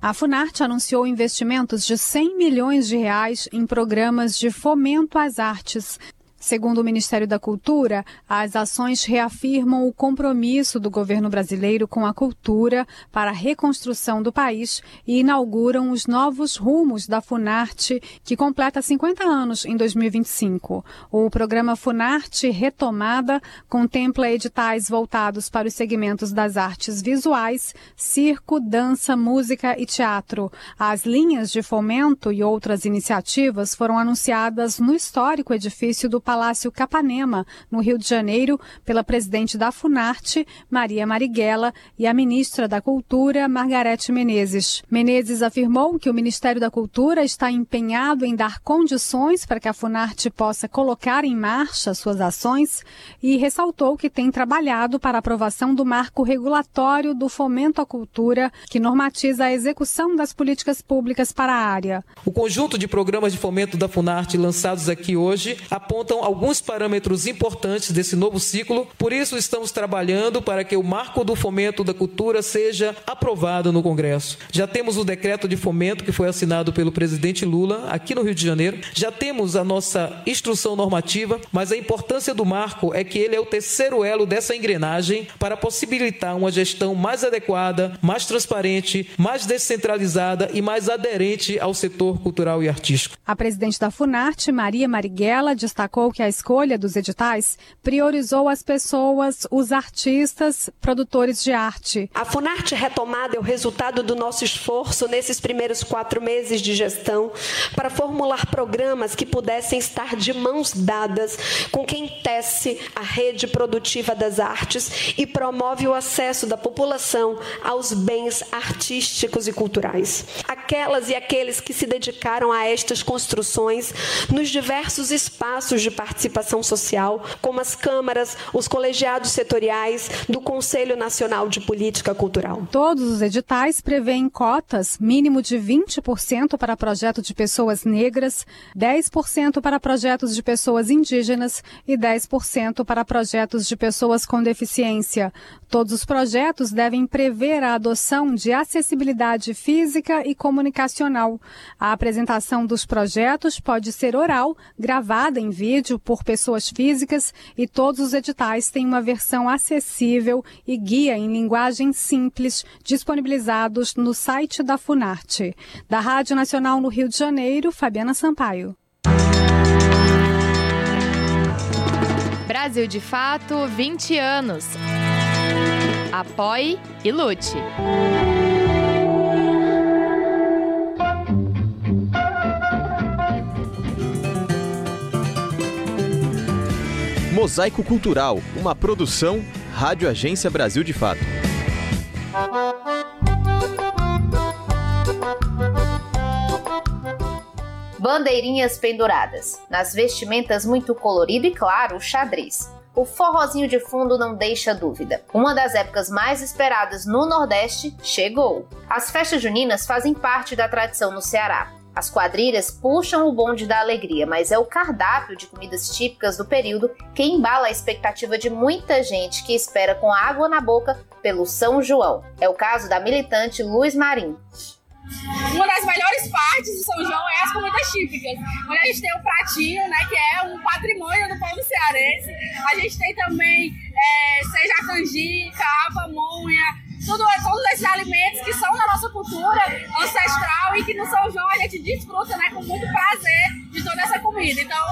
A Funarte anunciou investimentos de 100 milhões de reais em programas de fomento às artes. Segundo o Ministério da Cultura, as ações reafirmam o compromisso do governo brasileiro com a cultura para a reconstrução do país e inauguram os novos rumos da Funarte, que completa 50 anos em 2025. O programa Funarte Retomada contempla editais voltados para os segmentos das artes visuais, circo, dança, música e teatro. As linhas de fomento e outras iniciativas foram anunciadas no histórico edifício do Palácio Capanema, no Rio de Janeiro, pela presidente da Funarte, Maria Marighella, e a ministra da Cultura, Margarete Menezes. Menezes afirmou que o Ministério da Cultura está empenhado em dar condições para que a Funarte possa colocar em marcha suas ações e ressaltou que tem trabalhado para a aprovação do marco regulatório do fomento à cultura, que normatiza a execução das políticas públicas para a área. O conjunto de programas de fomento da Funarte lançados aqui hoje apontam alguns parâmetros importantes desse novo ciclo, por isso estamos trabalhando para que o marco do fomento da cultura seja aprovado no Congresso. Já temos o decreto de fomento que foi assinado pelo presidente Lula aqui no Rio de Janeiro, já temos a nossa instrução normativa, mas a importância do marco é que ele é o terceiro elo dessa engrenagem para possibilitar uma gestão mais adequada, mais transparente, mais descentralizada e mais aderente ao setor cultural e artístico. A presidente da Funarte, Maria Marighella, destacou que a escolha dos editais priorizou as pessoas, os artistas, produtores de arte. A Funarte Retomada é o resultado do nosso esforço nesses primeiros quatro meses de gestão para formular programas que pudessem estar de mãos dadas com quem tece a rede produtiva das artes e promove o acesso da população aos bens artísticos e culturais. Aquelas e aqueles que se dedicaram a estas construções nos diversos espaços de participação social, como as câmaras, os colegiados setoriais do Conselho Nacional de Política Cultural. Todos os editais prevêem cotas, mínimo de 20% para projetos de pessoas negras, 10% para projetos de pessoas indígenas e 10% para projetos de pessoas com deficiência. Todos os projetos devem prever a adoção de acessibilidade física e comunicacional. A apresentação dos projetos pode ser oral, gravada em vídeo por pessoas físicas e todos os editais têm uma versão acessível e guia em linguagem simples disponibilizados no site da Funarte. Da Rádio Nacional no Rio de Janeiro, Fabiana Sampaio. Brasil de Fato 20 anos. Apoie e lute. Mosaico Cultural, uma produção Rádio Agência Brasil de Fato. Bandeirinhas penduradas. Nas vestimentas muito colorido e claro, o xadrez. O forrozinho de fundo não deixa dúvida. Uma das épocas mais esperadas no Nordeste chegou. As festas juninas fazem parte da tradição no Ceará. As quadrilhas puxam o bonde da alegria, mas é o cardápio de comidas típicas do período que embala a expectativa de muita gente que espera com água na boca pelo São João. É o caso da militante Luz Marim. Uma das melhores partes do São João é as comidas típicas. Onde a gente tem o pratinho, né, que é um patrimônio do povo cearense. A gente tem também, é, seja canjica, pamonha, tudo, todos esses alimentos que são da nossa cultura ancestral e que no São João a gente desfruta né, com muito prazer de toda essa comida. Então,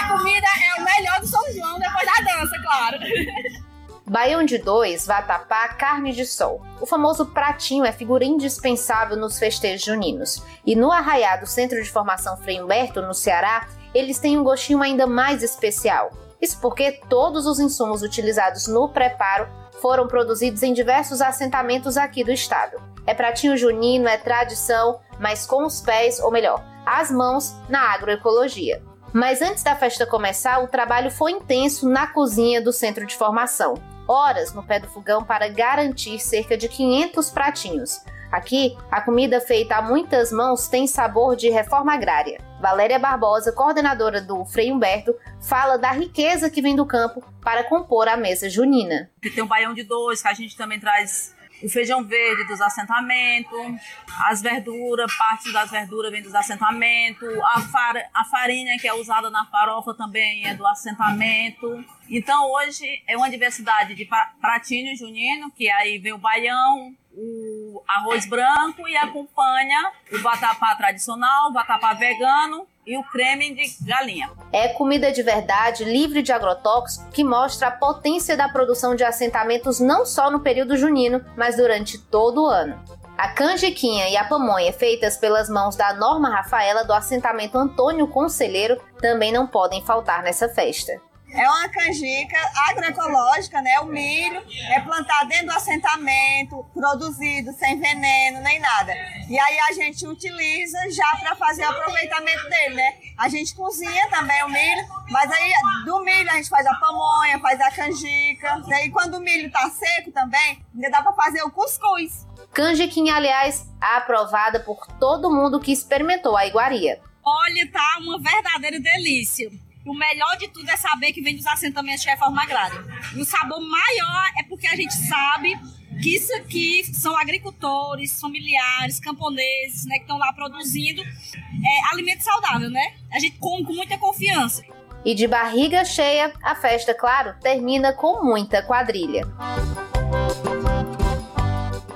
a comida é o melhor do São João, depois da dança, claro. [laughs] Baião de dois, vatapá, carne de sol. O famoso pratinho é figura indispensável nos festejos juninos. E no arraiado Centro de Formação Frei Humberto, no Ceará, eles têm um gostinho ainda mais especial. Isso porque todos os insumos utilizados no preparo foram produzidos em diversos assentamentos aqui do estado. É pratinho junino, é tradição, mas com os pés, ou melhor, as mãos, na agroecologia. Mas antes da festa começar, o trabalho foi intenso na cozinha do centro de formação horas no pé do fogão para garantir cerca de 500 pratinhos. Aqui, a comida feita a muitas mãos tem sabor de reforma agrária. Valéria Barbosa, coordenadora do Frei Humberto, fala da riqueza que vem do campo para compor a mesa junina. Tem um baião de dois, que a gente também traz o feijão verde dos assentamentos, as verduras, parte das verduras vem dos assentamentos, a, far, a farinha que é usada na farofa também é do assentamento. Então hoje é uma diversidade de pratinho junino, que aí vem o baião, o arroz branco e acompanha o vatapá tradicional, o vatapá vegano e o creme de galinha. É comida de verdade, livre de agrotóxicos, que mostra a potência da produção de assentamentos não só no período junino, mas durante todo o ano. A canjiquinha e a pamonha feitas pelas mãos da Norma Rafaela do assentamento Antônio Conselheiro também não podem faltar nessa festa. É uma canjica agroecológica, né? O milho é plantado dentro do assentamento, produzido sem veneno nem nada. E aí a gente utiliza já para fazer o aproveitamento dele, né? A gente cozinha também o milho, mas aí do milho a gente faz a pamonha, faz a canjica. E quando o milho tá seco também, ainda dá para fazer o cuscuz. Canjiquinha, aliás, aprovada por todo mundo que experimentou a iguaria. Olha, tá uma verdadeira delícia. O melhor de tudo é saber que vem dos assentamentos de reforma agrária. E o sabor maior é porque a gente sabe que isso aqui são agricultores, familiares, camponeses, né, que estão lá produzindo é, alimento saudável, né? A gente come com muita confiança. E de barriga cheia, a festa, claro, termina com muita quadrilha.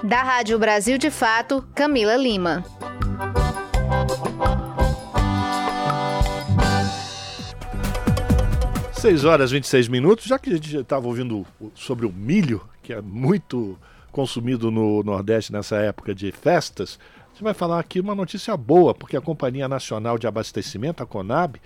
Da Rádio Brasil de Fato, Camila Lima. 6 horas e 26 minutos, já que a gente estava ouvindo sobre o milho, que é muito consumido no Nordeste nessa época de festas, a gente vai falar aqui uma notícia boa, porque a Companhia Nacional de Abastecimento, a CONAB,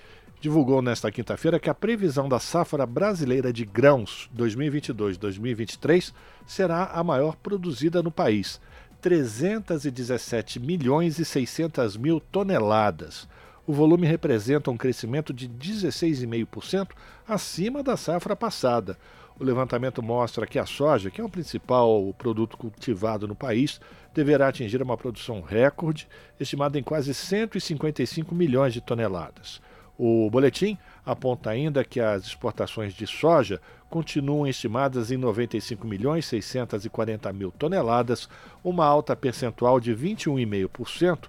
divulgou nesta quinta-feira que a previsão da safra brasileira de grãos 2022-2023 será a maior produzida no país, 317 milhões e 600 mil toneladas o volume representa um crescimento de 16,5% acima da safra passada. O levantamento mostra que a soja, que é o principal produto cultivado no país, deverá atingir uma produção recorde, estimada em quase 155 milhões de toneladas. O boletim aponta ainda que as exportações de soja continuam estimadas em 95 milhões 640 mil toneladas, uma alta percentual de 21,5%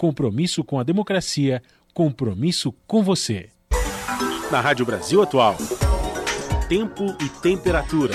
compromisso com a democracia, compromisso com você. Na Rádio Brasil Atual. Tempo e temperatura.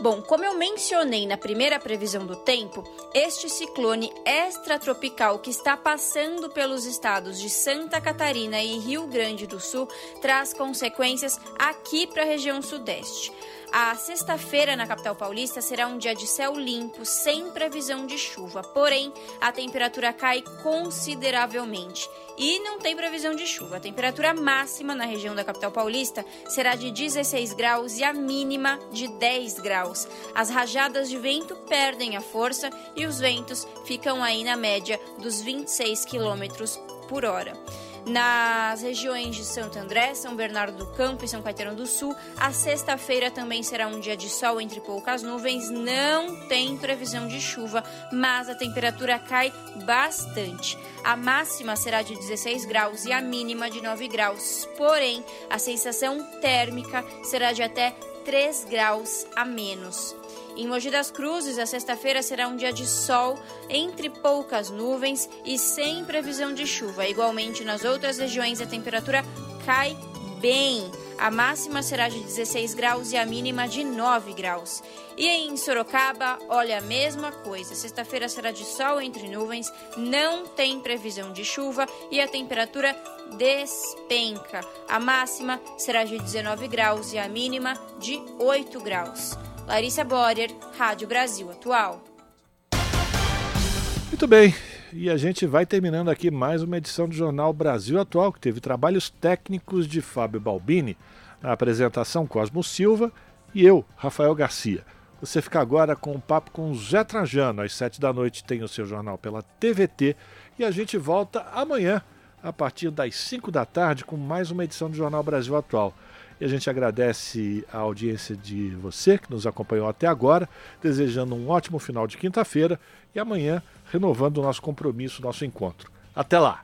Bom, como eu mencionei na primeira previsão do tempo, este ciclone extratropical que está passando pelos estados de Santa Catarina e Rio Grande do Sul traz consequências aqui para a região sudeste. A sexta-feira na capital paulista será um dia de céu limpo, sem previsão de chuva. Porém, a temperatura cai consideravelmente e não tem previsão de chuva. A temperatura máxima na região da capital paulista será de 16 graus e a mínima de 10 graus. As rajadas de vento perdem a força e os ventos ficam aí na média dos 26 quilômetros por hora. Nas regiões de Santo André, São Bernardo do Campo e São Caetano do Sul, a sexta-feira também será um dia de sol entre poucas nuvens. Não tem previsão de chuva, mas a temperatura cai bastante. A máxima será de 16 graus e a mínima de 9 graus. Porém, a sensação térmica será de até 3 graus a menos. Em Mogi das Cruzes, a sexta-feira será um dia de sol, entre poucas nuvens e sem previsão de chuva. Igualmente, nas outras regiões, a temperatura cai bem. A máxima será de 16 graus e a mínima de 9 graus. E em Sorocaba, olha a mesma coisa. Sexta-feira será de sol entre nuvens, não tem previsão de chuva e a temperatura despenca. A máxima será de 19 graus e a mínima de 8 graus. Larissa Borer, Rádio Brasil Atual. Muito bem, e a gente vai terminando aqui mais uma edição do Jornal Brasil Atual, que teve trabalhos técnicos de Fábio Balbini, na apresentação Cosmo Silva e eu, Rafael Garcia. Você fica agora com um papo com Zé Trajano. Às sete da noite tem o seu jornal pela TVT e a gente volta amanhã, a partir das cinco da tarde, com mais uma edição do Jornal Brasil Atual. E a gente agradece a audiência de você que nos acompanhou até agora, desejando um ótimo final de quinta-feira e amanhã renovando o nosso compromisso, nosso encontro. Até lá!